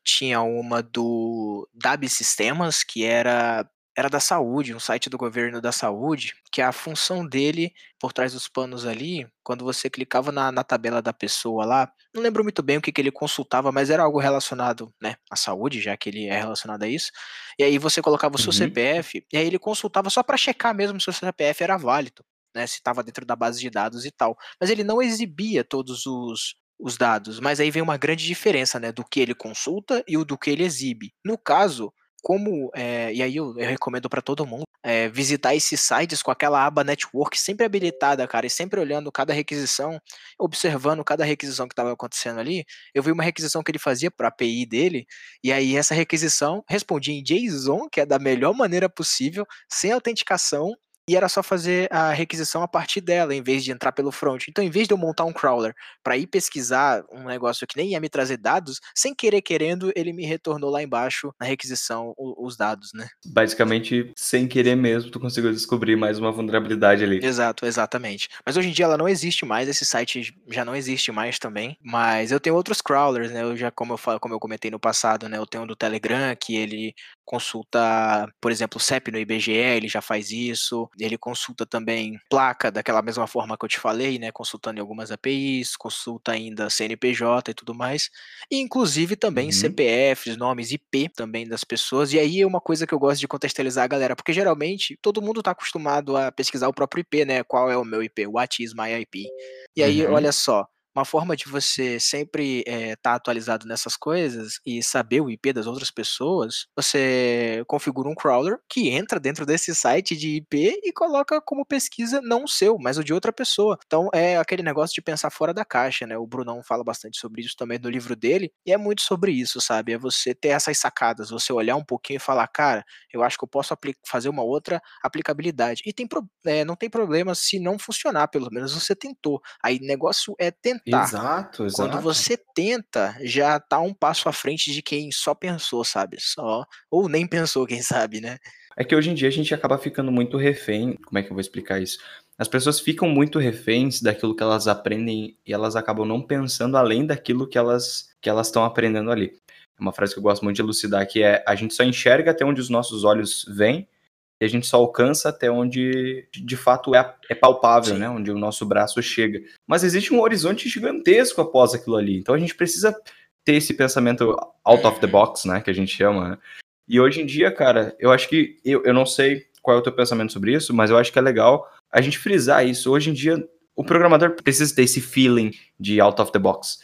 tinha uma do DAB Sistemas, que era era da saúde, um site do governo da saúde, que a função dele, por trás dos panos ali, quando você clicava na, na tabela da pessoa lá, não lembro muito bem o que, que ele consultava, mas era algo relacionado né, à saúde, já que ele é relacionado a isso. E aí você colocava o seu uhum. CPF, e aí ele consultava só para checar mesmo se o seu CPF era válido né, se estava dentro da base de dados e tal. Mas ele não exibia todos os, os dados. Mas aí vem uma grande diferença, né, do que ele consulta e o do que ele exibe. No caso, como é, e aí eu, eu recomendo para todo mundo é, visitar esses sites com aquela aba network sempre habilitada, cara, e sempre olhando cada requisição, observando cada requisição que estava acontecendo ali. Eu vi uma requisição que ele fazia para a API dele, e aí essa requisição respondia em JSON, que é da melhor maneira possível, sem autenticação e era só fazer a requisição a partir dela, em vez de entrar pelo front. Então, em vez de eu montar um crawler para ir pesquisar um negócio que nem ia me trazer dados, sem querer querendo, ele me retornou lá embaixo na requisição os dados, né? Basicamente, sem querer mesmo, tu conseguiu descobrir mais uma vulnerabilidade ali. Exato, exatamente. Mas hoje em dia ela não existe mais, esse site já não existe mais também. Mas eu tenho outros crawlers, né? Eu já, como eu falo, como eu comentei no passado, né? Eu tenho do Telegram, que ele consulta, por exemplo, o CEP no IBGE, ele já faz isso. Ele consulta também placa, daquela mesma forma que eu te falei, né? Consultando em algumas APIs, consulta ainda CNPJ e tudo mais. E inclusive também uhum. CPFs, nomes IP também das pessoas. E aí é uma coisa que eu gosto de contextualizar a galera, porque geralmente todo mundo está acostumado a pesquisar o próprio IP, né? Qual é o meu IP? What is my IP? E aí, uhum. olha só, uma forma de você sempre estar é, tá atualizado nessas coisas e saber o IP das outras pessoas, você configura um crawler que entra dentro desse site de IP e coloca como pesquisa não o seu, mas o de outra pessoa. Então é aquele negócio de pensar fora da caixa, né? O Brunão fala bastante sobre isso também no livro dele, e é muito sobre isso, sabe? É você ter essas sacadas, você olhar um pouquinho e falar, cara, eu acho que eu posso fazer uma outra aplicabilidade. E tem é, não tem problema se não funcionar, pelo menos você tentou. Aí negócio é tentar tentar. Exato, exato. Quando você tenta, já tá um passo à frente de quem só pensou, sabe? Só. Ou nem pensou, quem sabe, né? É que hoje em dia a gente acaba ficando muito refém. Como é que eu vou explicar isso? As pessoas ficam muito reféns daquilo que elas aprendem e elas acabam não pensando além daquilo que elas que elas estão aprendendo ali. É uma frase que eu gosto muito de elucidar que é a gente só enxerga até onde os nossos olhos vêm e a gente só alcança até onde de fato é, é palpável, Sim. né? Onde o nosso braço chega. Mas existe um horizonte gigantesco após aquilo ali. Então a gente precisa ter esse pensamento out of the box, né? Que a gente chama. Né? E hoje em dia, cara, eu acho que. Eu, eu não sei qual é o teu pensamento sobre isso, mas eu acho que é legal a gente frisar isso. Hoje em dia, o programador precisa ter esse feeling de out of the box.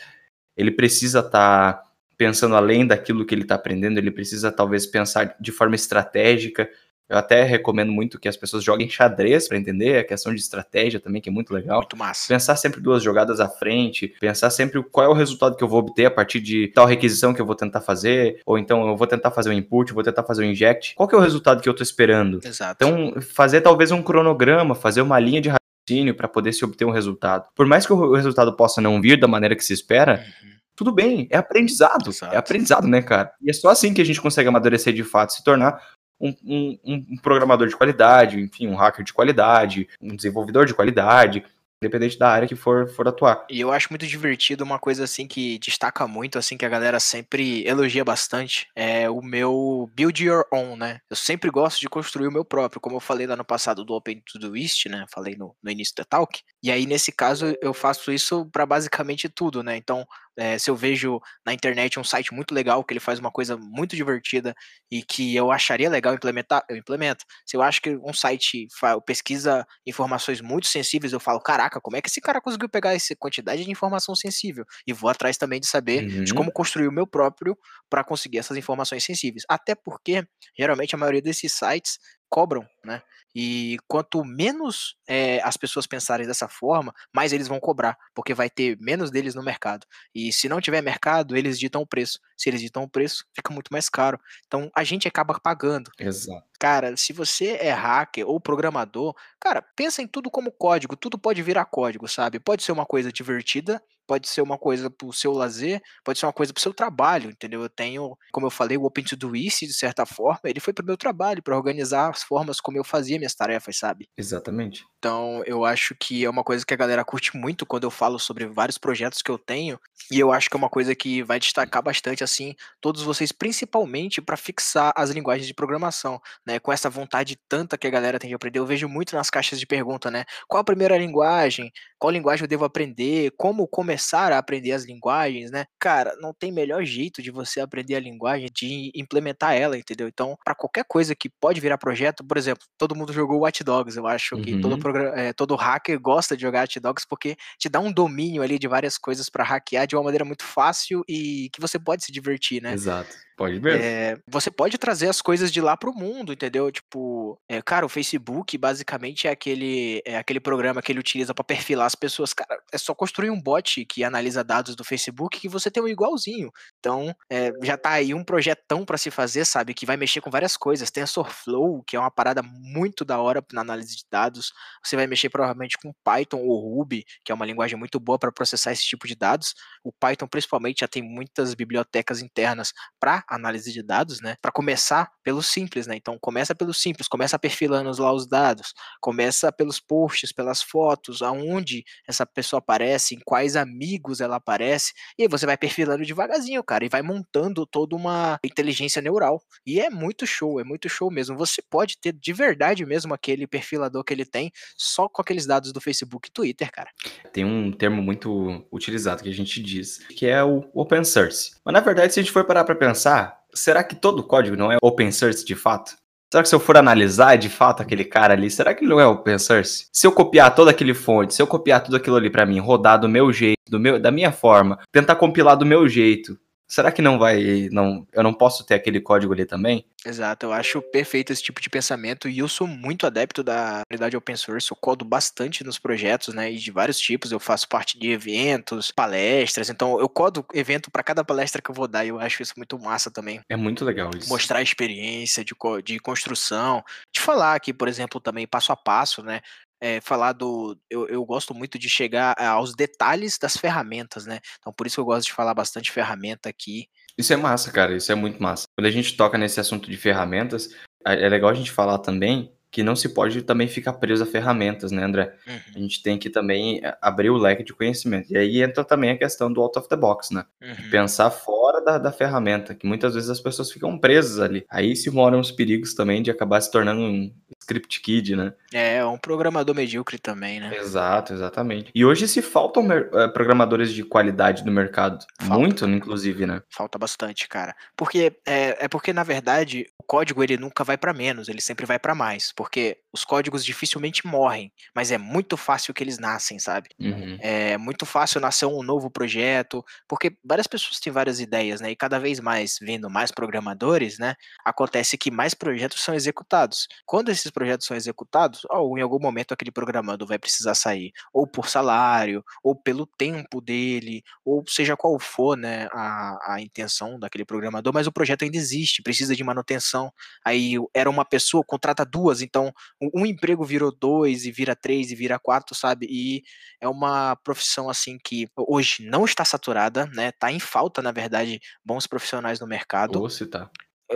Ele precisa estar tá pensando além daquilo que ele está aprendendo, ele precisa talvez pensar de forma estratégica. Eu até recomendo muito que as pessoas joguem xadrez para entender a questão de estratégia também, que é muito legal. Muito massa. Pensar sempre duas jogadas à frente, pensar sempre qual é o resultado que eu vou obter a partir de tal requisição que eu vou tentar fazer, ou então eu vou tentar fazer um input, vou tentar fazer um inject. Qual que é o resultado que eu estou esperando? Exato. Então, fazer talvez um cronograma, fazer uma linha de raciocínio para poder se obter um resultado. Por mais que o resultado possa não vir da maneira que se espera, uhum tudo bem, é aprendizado. É Exato. É aprendizado, né, cara? E é só assim que a gente consegue amadurecer de fato, se tornar um, um, um, programador de qualidade, enfim, um hacker de qualidade, um desenvolvedor de qualidade, independente da área que for, for atuar. E eu acho muito divertido uma coisa assim que destaca muito, assim, que a galera sempre elogia bastante, é o meu build your own, né? Eu sempre gosto de construir o meu próprio, como eu falei lá no passado do Open to the East, né? Falei no, no início da talk. E aí, nesse caso, eu faço isso para basicamente tudo, né? Então, é, se eu vejo na internet um site muito legal, que ele faz uma coisa muito divertida e que eu acharia legal implementar, eu implemento. Se eu acho que um site pesquisa informações muito sensíveis, eu falo, caraca, como é que esse cara conseguiu pegar essa quantidade de informação sensível? E vou atrás também de saber uhum. de como construir o meu próprio para conseguir essas informações sensíveis. Até porque, geralmente, a maioria desses sites cobram, né? E quanto menos é, as pessoas pensarem dessa forma, mais eles vão cobrar, porque vai ter menos deles no mercado. E se não tiver mercado, eles ditam o preço. Se eles ditam o preço, fica muito mais caro. Então a gente acaba pagando. Exato. Cara, se você é hacker ou programador, cara, pensa em tudo como código, tudo pode virar código, sabe? Pode ser uma coisa divertida, pode ser uma coisa pro seu lazer, pode ser uma coisa pro seu trabalho, entendeu? Eu tenho, como eu falei, o Open to do East, de certa forma, ele foi pro meu trabalho, para organizar as formas como eu fazia minhas tarefas, sabe? Exatamente. Então, eu acho que é uma coisa que a galera curte muito quando eu falo sobre vários projetos que eu tenho, e eu acho que é uma coisa que vai destacar bastante, assim, todos vocês, principalmente para fixar as linguagens de programação, né? Com essa vontade tanta que a galera tem de aprender, eu vejo muito nas caixas de pergunta, né? Qual a primeira linguagem? Qual linguagem eu devo aprender? Como começar a aprender as linguagens, né? Cara, não tem melhor jeito de você aprender a linguagem de implementar ela, entendeu? Então, para qualquer coisa que pode virar projeto, por exemplo, todo mundo jogou Watch Dogs, eu acho uhum. que todo, é, todo hacker gosta de jogar Watch Dogs porque te dá um domínio ali de várias coisas para hackear de uma maneira muito fácil e que você pode se divertir, né? Exato. Pode mesmo. É, você pode trazer as coisas de lá pro mundo, entendeu? Tipo, é, cara, o Facebook basicamente é aquele, é aquele programa que ele utiliza para perfilar as pessoas. Cara, é só construir um bot que analisa dados do Facebook que você tem um igualzinho. Então, é, já tá aí um projetão para se fazer, sabe? Que vai mexer com várias coisas. TensorFlow, que é uma parada muito da hora na análise de dados. Você vai mexer provavelmente com Python ou Ruby, que é uma linguagem muito boa para processar esse tipo de dados. O Python, principalmente, já tem muitas bibliotecas internas para análise de dados, né? Para começar pelo simples, né? Então começa pelo simples, começa perfilando lá os dados, começa pelos posts, pelas fotos, aonde essa pessoa aparece, em quais amigos ela aparece, e aí você vai perfilando devagarzinho, cara, e vai montando toda uma inteligência neural. E é muito show, é muito show mesmo. Você pode ter de verdade mesmo aquele perfilador que ele tem só com aqueles dados do Facebook e Twitter, cara. Tem um termo muito utilizado que a gente diz, que é o open source. Mas na verdade, se a gente for parar para pensar, será que todo código não é open source de fato? Será que se eu for analisar de fato aquele cara ali, será que ele não é open source? Se eu copiar toda aquele fonte, se eu copiar tudo aquilo ali para mim, rodar do meu jeito, do meu, da minha forma, tentar compilar do meu jeito, será que não vai, não, eu não posso ter aquele código ali também? Exato, eu acho perfeito esse tipo de pensamento e eu sou muito adepto da comunidade open source, eu codo bastante nos projetos, né, e de vários tipos, eu faço parte de eventos, palestras, então eu codo evento para cada palestra que eu vou dar e eu acho isso muito massa também. É muito legal isso. Mostrar a experiência de, de construção, de falar aqui, por exemplo, também passo a passo, né, é, falar do. Eu, eu gosto muito de chegar aos detalhes das ferramentas, né? Então, por isso que eu gosto de falar bastante ferramenta aqui. Isso é massa, cara. Isso é muito massa. Quando a gente toca nesse assunto de ferramentas, é legal a gente falar também que não se pode também ficar preso a ferramentas, né, André? Uhum. A gente tem que também eh, abrir o leque de conhecimento. E aí entra também a questão do out of the box, né? Uhum. Pensar fora da, da, ferramenta, que muitas vezes as pessoas ficam presas ali. Aí se moram os perigos também de acabar se tornando um script kid, né? É, um programador medíocre também, né? Exato, exatamente. E hoje se faltam eh, programadores de qualidade no mercado. Falta. Muito, inclusive, né? Falta bastante, cara. Porque é, é porque, na verdade, o código ele nunca vai para menos, ele sempre vai para mais, porque os códigos dificilmente morrem, mas é muito fácil que eles nascem, sabe? Uhum. É muito fácil nascer um novo projeto, porque várias pessoas têm várias ideias, né? E cada vez mais vindo mais programadores, né? Acontece que mais projetos são executados. Quando esses projetos são executados, ou em algum momento aquele programador vai precisar sair, ou por salário, ou pelo tempo dele, ou seja qual for, né, a, a intenção daquele programador, mas o projeto ainda existe, precisa de manutenção. Aí era uma pessoa, contrata duas, então um emprego virou dois, e vira três, e vira quatro, sabe? E é uma profissão assim que hoje não está saturada, né? Tá em falta, na verdade, bons profissionais no mercado.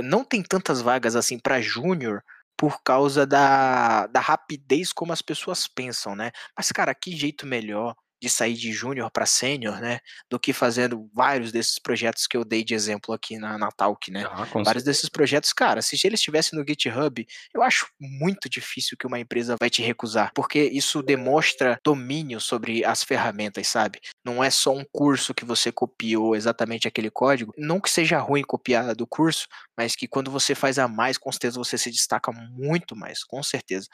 Não tem tantas vagas assim para júnior por causa da, da rapidez como as pessoas pensam, né? Mas, cara, que jeito melhor de sair de júnior para sênior, né, do que fazendo vários desses projetos que eu dei de exemplo aqui na, na Talk, né? Ah, vários desses projetos, cara, se eles estivessem no GitHub, eu acho muito difícil que uma empresa vai te recusar, porque isso demonstra domínio sobre as ferramentas, sabe? Não é só um curso que você copiou exatamente aquele código, não que seja ruim copiar do curso, mas que quando você faz a mais, com certeza você se destaca muito mais, com certeza.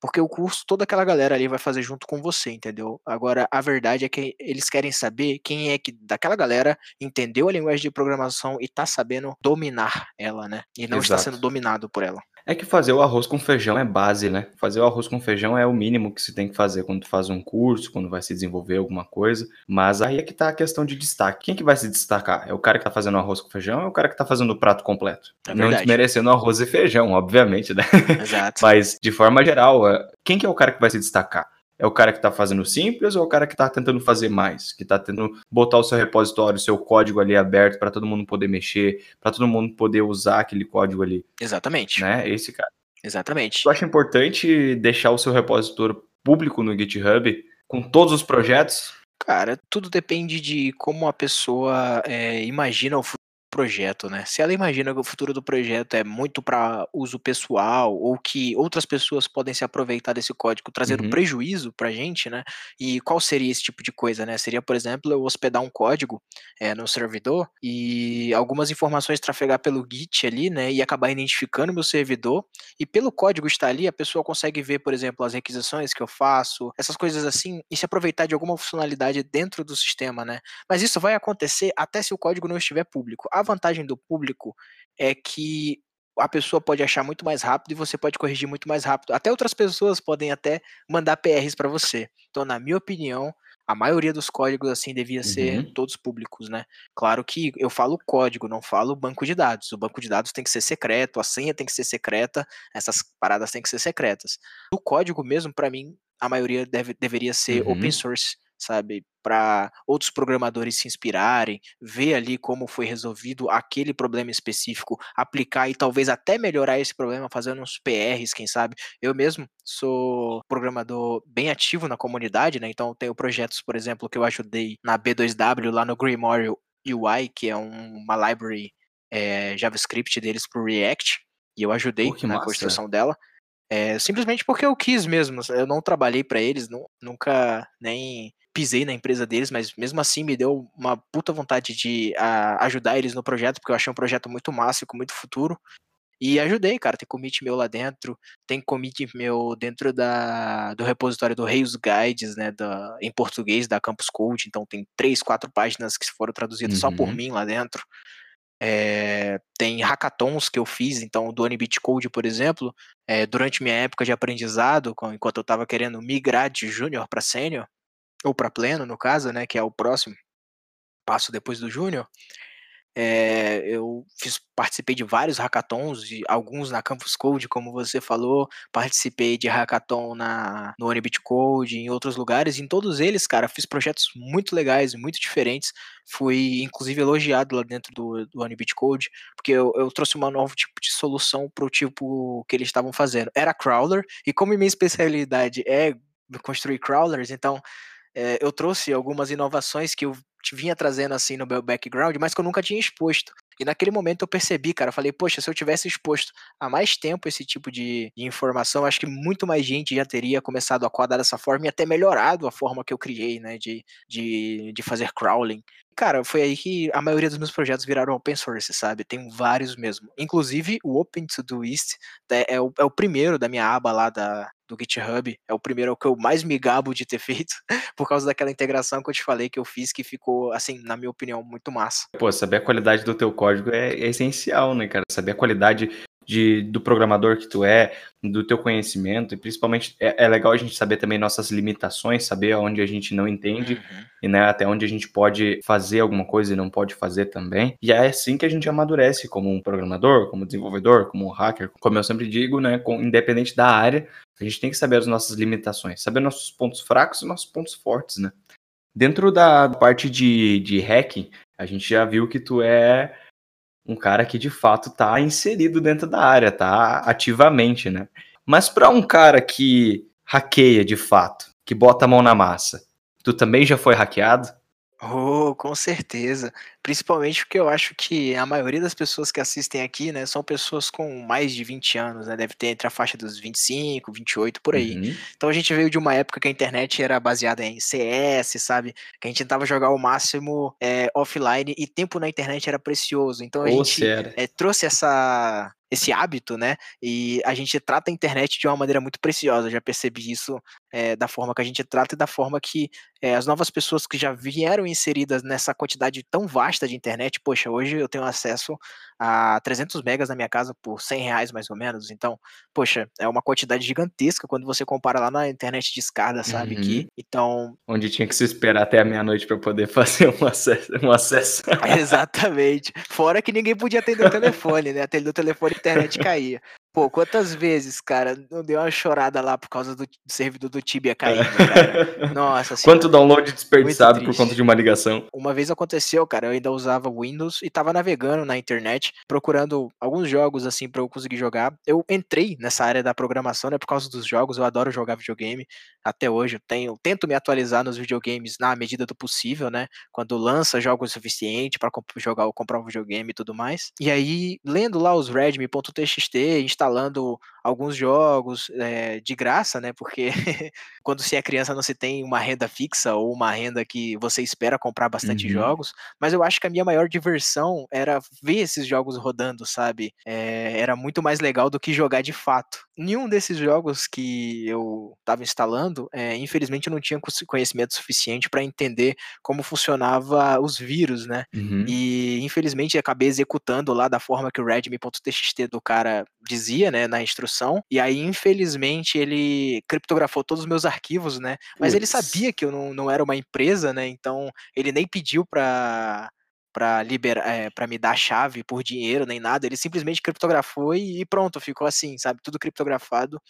Porque o curso, toda aquela galera ali vai fazer junto com você, entendeu? Agora, a verdade é que eles querem saber quem é que daquela galera entendeu a linguagem de programação e tá sabendo dominar ela, né? E não Exato. está sendo dominado por ela. É que fazer o arroz com feijão é base, né? Fazer o arroz com feijão é o mínimo que se tem que fazer quando tu faz um curso, quando vai se desenvolver alguma coisa. Mas aí é que tá a questão de destaque. Quem que vai se destacar? É o cara que tá fazendo arroz com feijão ou é o cara que tá fazendo o prato completo? É Não desmerecendo arroz e feijão, obviamente, né? Exato. [LAUGHS] Mas, de forma geral, é, quem que é o cara que vai se destacar? É o cara que está fazendo simples ou é o cara que está tentando fazer mais? Que está tentando botar o seu repositório, o seu código ali aberto para todo mundo poder mexer, para todo mundo poder usar aquele código ali. Exatamente. Né? Esse cara. Exatamente. Eu acho importante deixar o seu repositório público no GitHub com todos os projetos? Cara, tudo depende de como a pessoa é, imagina o projeto, né? Se ela imagina que o futuro do projeto é muito para uso pessoal ou que outras pessoas podem se aproveitar desse código trazendo uhum. prejuízo para a gente, né? E qual seria esse tipo de coisa, né? Seria, por exemplo, eu hospedar um código é, no servidor e algumas informações trafegar pelo Git ali, né? E acabar identificando meu servidor e pelo código estar ali, a pessoa consegue ver, por exemplo, as requisições que eu faço, essas coisas assim, e se aproveitar de alguma funcionalidade dentro do sistema, né? Mas isso vai acontecer até se o código não estiver público. A vantagem do público é que a pessoa pode achar muito mais rápido e você pode corrigir muito mais rápido. Até outras pessoas podem até mandar PRs para você. Então, na minha opinião, a maioria dos códigos assim devia ser uhum. todos públicos, né? Claro que eu falo código, não falo banco de dados. O banco de dados tem que ser secreto, a senha tem que ser secreta, essas paradas têm que ser secretas. O código mesmo, para mim, a maioria deve, deveria ser uhum. open source sabe? Para outros programadores se inspirarem, ver ali como foi resolvido aquele problema específico, aplicar e talvez até melhorar esse problema fazendo uns PRs, quem sabe. Eu mesmo sou programador bem ativo na comunidade, né? Então tenho projetos, por exemplo, que eu ajudei na B2W lá no Grimoire UI, que é um, uma library é, JavaScript deles para o React, e eu ajudei Pô, na massa. construção dela. É, simplesmente porque eu quis mesmo. Eu não trabalhei para eles, não, nunca nem pisei na empresa deles, mas mesmo assim me deu uma puta vontade de a, ajudar eles no projeto, porque eu achei um projeto muito massa e com muito futuro. E ajudei, cara. Tem commit meu lá dentro, tem commit meu dentro da, do repositório do Reis Guides, né, da, em português da Campus Code. Então tem três, quatro páginas que foram traduzidas uhum. só por uhum. mim lá dentro. É, tem hackathons que eu fiz, então do Unibit Code, por exemplo, é, durante minha época de aprendizado, enquanto eu estava querendo migrar de júnior para sênior, ou para pleno, no caso, né, que é o próximo passo depois do júnior, é, eu fiz, participei de vários hackathons, e alguns na Campus Code, como você falou, participei de hackathon na, no Unibit Code, em outros lugares, em todos eles, cara, fiz projetos muito legais, muito diferentes, fui inclusive elogiado lá dentro do, do Unibit Code, porque eu, eu trouxe um novo tipo de solução para o tipo que eles estavam fazendo. Era crawler, e como minha especialidade é construir crawlers, então é, eu trouxe algumas inovações que eu vinha trazendo assim no meu background, mas que eu nunca tinha exposto. E naquele momento eu percebi, cara, eu falei, poxa, se eu tivesse exposto há mais tempo esse tipo de, de informação, acho que muito mais gente já teria começado a codar dessa forma e até melhorado a forma que eu criei, né, de, de, de fazer crawling. Cara, foi aí que a maioria dos meus projetos viraram open source, sabe? Tem vários mesmo. Inclusive, o Open to do East é, é, o, é o primeiro da minha aba lá da, do GitHub. É o primeiro que eu mais me gabo de ter [LAUGHS] feito, por causa daquela integração que eu te falei que eu fiz, que ficou, assim, na minha opinião, muito massa. Pô, saber a qualidade do teu código é, é essencial, né, cara? Saber a qualidade de, do programador que tu é, do teu conhecimento, e principalmente é, é, legal a gente saber também nossas limitações, saber onde a gente não entende, uhum. e né, até onde a gente pode fazer alguma coisa e não pode fazer também. E é assim que a gente amadurece como um programador, como desenvolvedor, como um hacker. Como eu sempre digo, né, com, independente da área, a gente tem que saber as nossas limitações, saber nossos pontos fracos e nossos pontos fortes, né? Dentro da parte de, de hacking, a gente já viu que tu é um cara que de fato está inserido dentro da área, tá ativamente, né? Mas para um cara que hackeia de fato, que bota a mão na massa, tu também já foi hackeado? Oh, com certeza. Principalmente porque eu acho que a maioria das pessoas que assistem aqui, né, são pessoas com mais de 20 anos, né? Deve ter entre a faixa dos 25, 28, por aí. Uhum. Então a gente veio de uma época que a internet era baseada em CS, sabe? Que a gente tentava jogar o máximo é, offline e tempo na internet era precioso. Então a gente é, trouxe essa, esse hábito, né? E a gente trata a internet de uma maneira muito preciosa. Eu já percebi isso é, da forma que a gente trata e da forma que é, as novas pessoas que já vieram inseridas nessa quantidade tão vasta de internet, poxa, hoje eu tenho acesso a 300 megas na minha casa por 100 reais mais ou menos. Então, poxa, é uma quantidade gigantesca quando você compara lá na internet de escada, sabe? Uhum. Que, então. Onde tinha que se esperar até a meia-noite para poder [LAUGHS] fazer um acesso. Um acesso. [LAUGHS] Exatamente. Fora que ninguém podia atender o telefone, né? Atender o telefone a internet caía. Pô, quantas vezes, cara, não deu uma chorada lá por causa do, do servidor do Tibia caindo, cara. [LAUGHS] Nossa senhora. Quanto download desperdiçado por conta de uma ligação. Uma vez aconteceu, cara, eu ainda usava Windows e tava navegando na internet, procurando alguns jogos, assim, para eu conseguir jogar. Eu entrei nessa área da programação, né, por causa dos jogos, eu adoro jogar videogame. Até hoje eu tenho, tento me atualizar nos videogames na medida do possível, né, quando lança jogos suficiente para jogar ou comprar um videogame e tudo mais. E aí, lendo lá os redmi.txt, instalando alguns jogos é, de graça, né? Porque [LAUGHS] quando se é criança não se tem uma renda fixa ou uma renda que você espera comprar bastante uhum. jogos. Mas eu acho que a minha maior diversão era ver esses jogos rodando, sabe? É, era muito mais legal do que jogar de fato. Nenhum desses jogos que eu estava instalando, é, infelizmente, eu não tinha conhecimento suficiente para entender como funcionava os vírus, né? Uhum. E infelizmente acabei executando lá da forma que o Redmi.txt do cara dizia dizia, né, na instrução. E aí, infelizmente, ele criptografou todos os meus arquivos, né? Mas ele sabia que eu não, não era uma empresa, né? Então, ele nem pediu para para liberar, é, para me dar a chave por dinheiro nem nada. Ele simplesmente criptografou e, e pronto, ficou assim, sabe? Tudo criptografado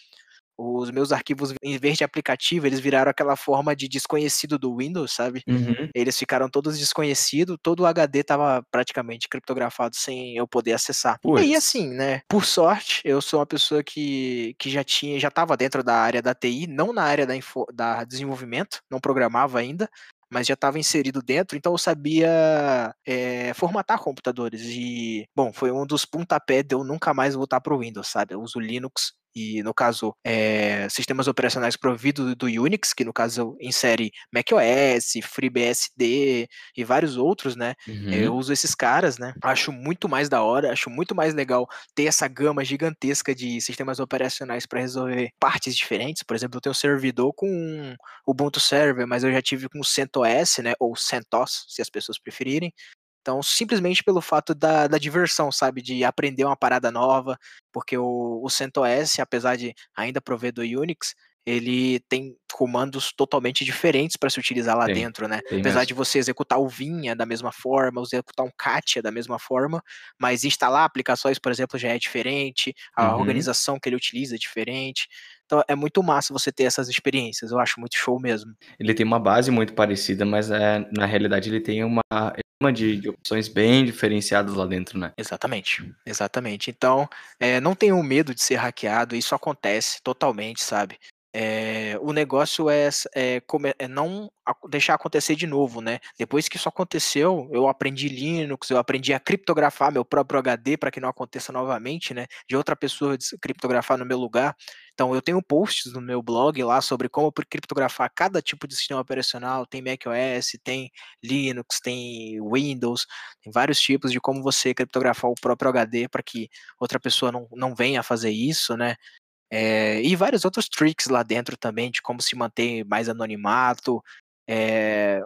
os meus arquivos, em vez de aplicativo, eles viraram aquela forma de desconhecido do Windows, sabe? Uhum. Eles ficaram todos desconhecidos, todo o HD tava praticamente criptografado sem eu poder acessar. E aí, assim, né? Por sorte, eu sou uma pessoa que, que já tinha, já tava dentro da área da TI, não na área da, info, da desenvolvimento, não programava ainda, mas já estava inserido dentro, então eu sabia é, formatar computadores. E, bom, foi um dos pontapés de eu nunca mais voltar para o Windows, sabe? Eu uso Linux e no caso é, sistemas operacionais providos do Unix, que no caso insere macOS, FreeBSD e vários outros, né? Uhum. Eu uso esses caras, né? Acho muito mais da hora, acho muito mais legal ter essa gama gigantesca de sistemas operacionais para resolver partes diferentes. Por exemplo, eu tenho um servidor com Ubuntu Server, mas eu já tive com CentOS, né? Ou CentOS, se as pessoas preferirem. Então, simplesmente pelo fato da, da diversão, sabe? De aprender uma parada nova, porque o, o CentOS, apesar de ainda prover do Unix, ele tem comandos totalmente diferentes para se utilizar lá tem, dentro, né? Apesar mesmo. de você executar o Vinha da mesma forma, executar um Katia da mesma forma, mas instalar aplicações, por exemplo, já é diferente, a uhum. organização que ele utiliza é diferente. Então é muito massa você ter essas experiências, eu acho muito show mesmo. Ele tem uma base muito parecida, mas é, na realidade ele tem uma de, de, opções bem diferenciadas lá dentro, né? Exatamente, exatamente. Então, é, não tenham medo de ser hackeado, isso acontece totalmente, sabe? é, o negócio é, é, é, não deixar acontecer de novo, né? Depois que isso aconteceu, eu aprendi Linux, eu aprendi a criptografar meu próprio HD para que não aconteça novamente, né? De outra pessoa criptografar no meu lugar. Então, eu tenho posts no meu blog lá sobre como criptografar cada tipo de sistema operacional. Tem macOS, tem Linux, tem Windows, tem vários tipos de como você criptografar o próprio HD para que outra pessoa não, não venha fazer isso, né? É, e vários outros tricks lá dentro também de como se manter mais anonimato. É,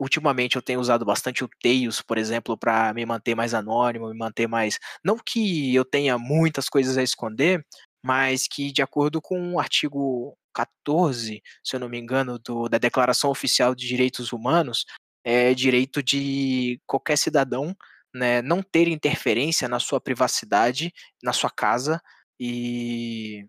ultimamente eu tenho usado bastante o Tails, por exemplo, para me manter mais anônimo, me manter mais. Não que eu tenha muitas coisas a esconder, mas que, de acordo com o artigo 14, se eu não me engano, do, da Declaração Oficial de Direitos Humanos, é direito de qualquer cidadão né, não ter interferência na sua privacidade, na sua casa e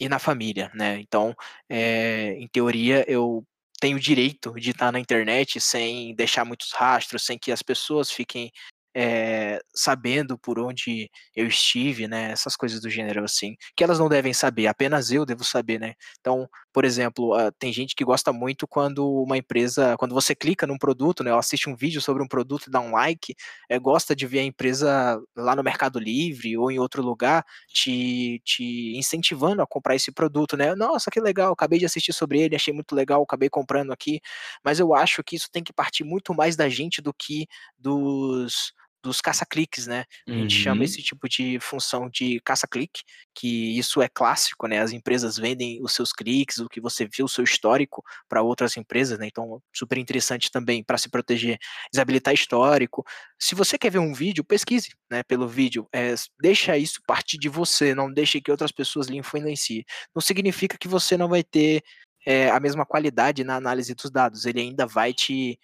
e na família, né? Então, é, em teoria, eu tenho o direito de estar na internet sem deixar muitos rastros, sem que as pessoas fiquem é, sabendo por onde eu estive, né? Essas coisas do gênero assim, que elas não devem saber, apenas eu devo saber, né? Então, por exemplo, uh, tem gente que gosta muito quando uma empresa, quando você clica num produto, né? Ou assiste um vídeo sobre um produto e dá um like, é, gosta de ver a empresa lá no Mercado Livre ou em outro lugar te, te incentivando a comprar esse produto, né? Nossa, que legal, acabei de assistir sobre ele, achei muito legal, acabei comprando aqui, mas eu acho que isso tem que partir muito mais da gente do que dos dos caça-cliques, né? A gente uhum. chama esse tipo de função de caça-clique, que isso é clássico, né? As empresas vendem os seus cliques, o que você viu, o seu histórico para outras empresas, né? Então, super interessante também para se proteger, desabilitar histórico. Se você quer ver um vídeo, pesquise, né? Pelo vídeo, é, deixa isso partir de você, não deixe que outras pessoas lhe influenciem. Não significa que você não vai ter é, a mesma qualidade na análise dos dados, ele ainda vai te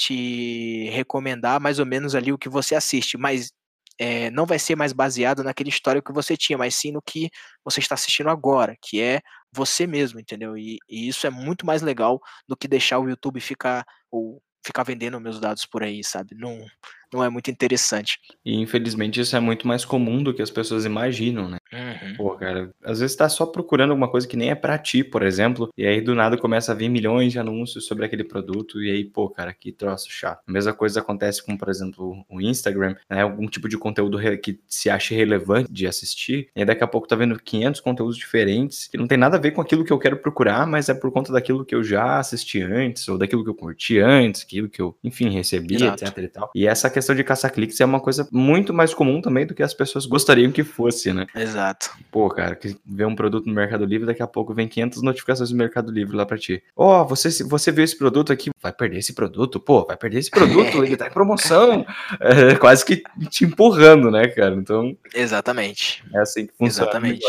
te recomendar mais ou menos ali o que você assiste, mas é, não vai ser mais baseado naquele histórico que você tinha, mas sim no que você está assistindo agora, que é você mesmo, entendeu? E, e isso é muito mais legal do que deixar o YouTube ficar ou ficar vendendo meus dados por aí, sabe? Não, não é muito interessante. E infelizmente isso é muito mais comum do que as pessoas imaginam, né? Uhum. Pô, cara, às vezes tá só procurando alguma coisa que nem é para ti, por exemplo, e aí do nada começa a vir milhões de anúncios sobre aquele produto, e aí, pô, cara, que troço chato. A mesma coisa acontece com, por exemplo, o Instagram, né? Algum tipo de conteúdo que se ache relevante de assistir, e aí daqui a pouco tá vendo 500 conteúdos diferentes, que não tem nada a ver com aquilo que eu quero procurar, mas é por conta daquilo que eu já assisti antes, ou daquilo que eu curti antes, aquilo que eu, enfim, recebi, Exato. etc e tal. E essa questão de caça-cliques é uma coisa muito mais comum também do que as pessoas gostariam que fosse, né? Exato. Pô, cara, que vê um produto no Mercado Livre, daqui a pouco vem 500 notificações do Mercado Livre lá pra ti. Ó, oh, você, você viu esse produto aqui, vai perder esse produto? Pô, vai perder esse produto, ele tá em promoção. [LAUGHS] É, quase que te empurrando, né, cara? Então. Exatamente. É assim que funciona. Exatamente.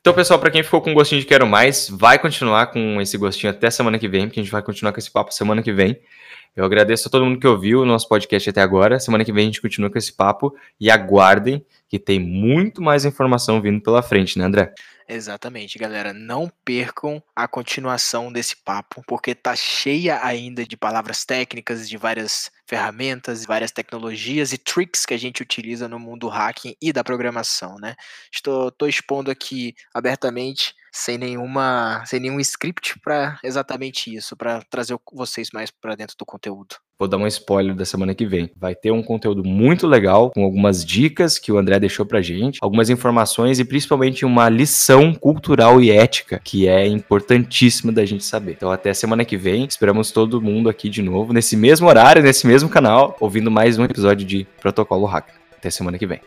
Então, pessoal, para quem ficou com gostinho de quero mais, vai continuar com esse gostinho até semana que vem, porque a gente vai continuar com esse papo semana que vem. Eu agradeço a todo mundo que ouviu o nosso podcast até agora. Semana que vem a gente continua com esse papo e aguardem que tem muito mais informação vindo pela frente, né, André? Exatamente, galera. Não percam a continuação desse papo, porque tá cheia ainda de palavras técnicas, de várias ferramentas, várias tecnologias e tricks que a gente utiliza no mundo hacking e da programação, né? Estou, estou expondo aqui abertamente sem nenhuma, sem nenhum script para exatamente isso, para trazer vocês mais para dentro do conteúdo. Vou dar um spoiler da semana que vem. Vai ter um conteúdo muito legal, com algumas dicas que o André deixou pra gente, algumas informações e principalmente uma lição cultural e ética que é importantíssima da gente saber. Então até semana que vem, esperamos todo mundo aqui de novo, nesse mesmo horário, nesse mesmo canal, ouvindo mais um episódio de Protocolo Hacker. Até semana que vem.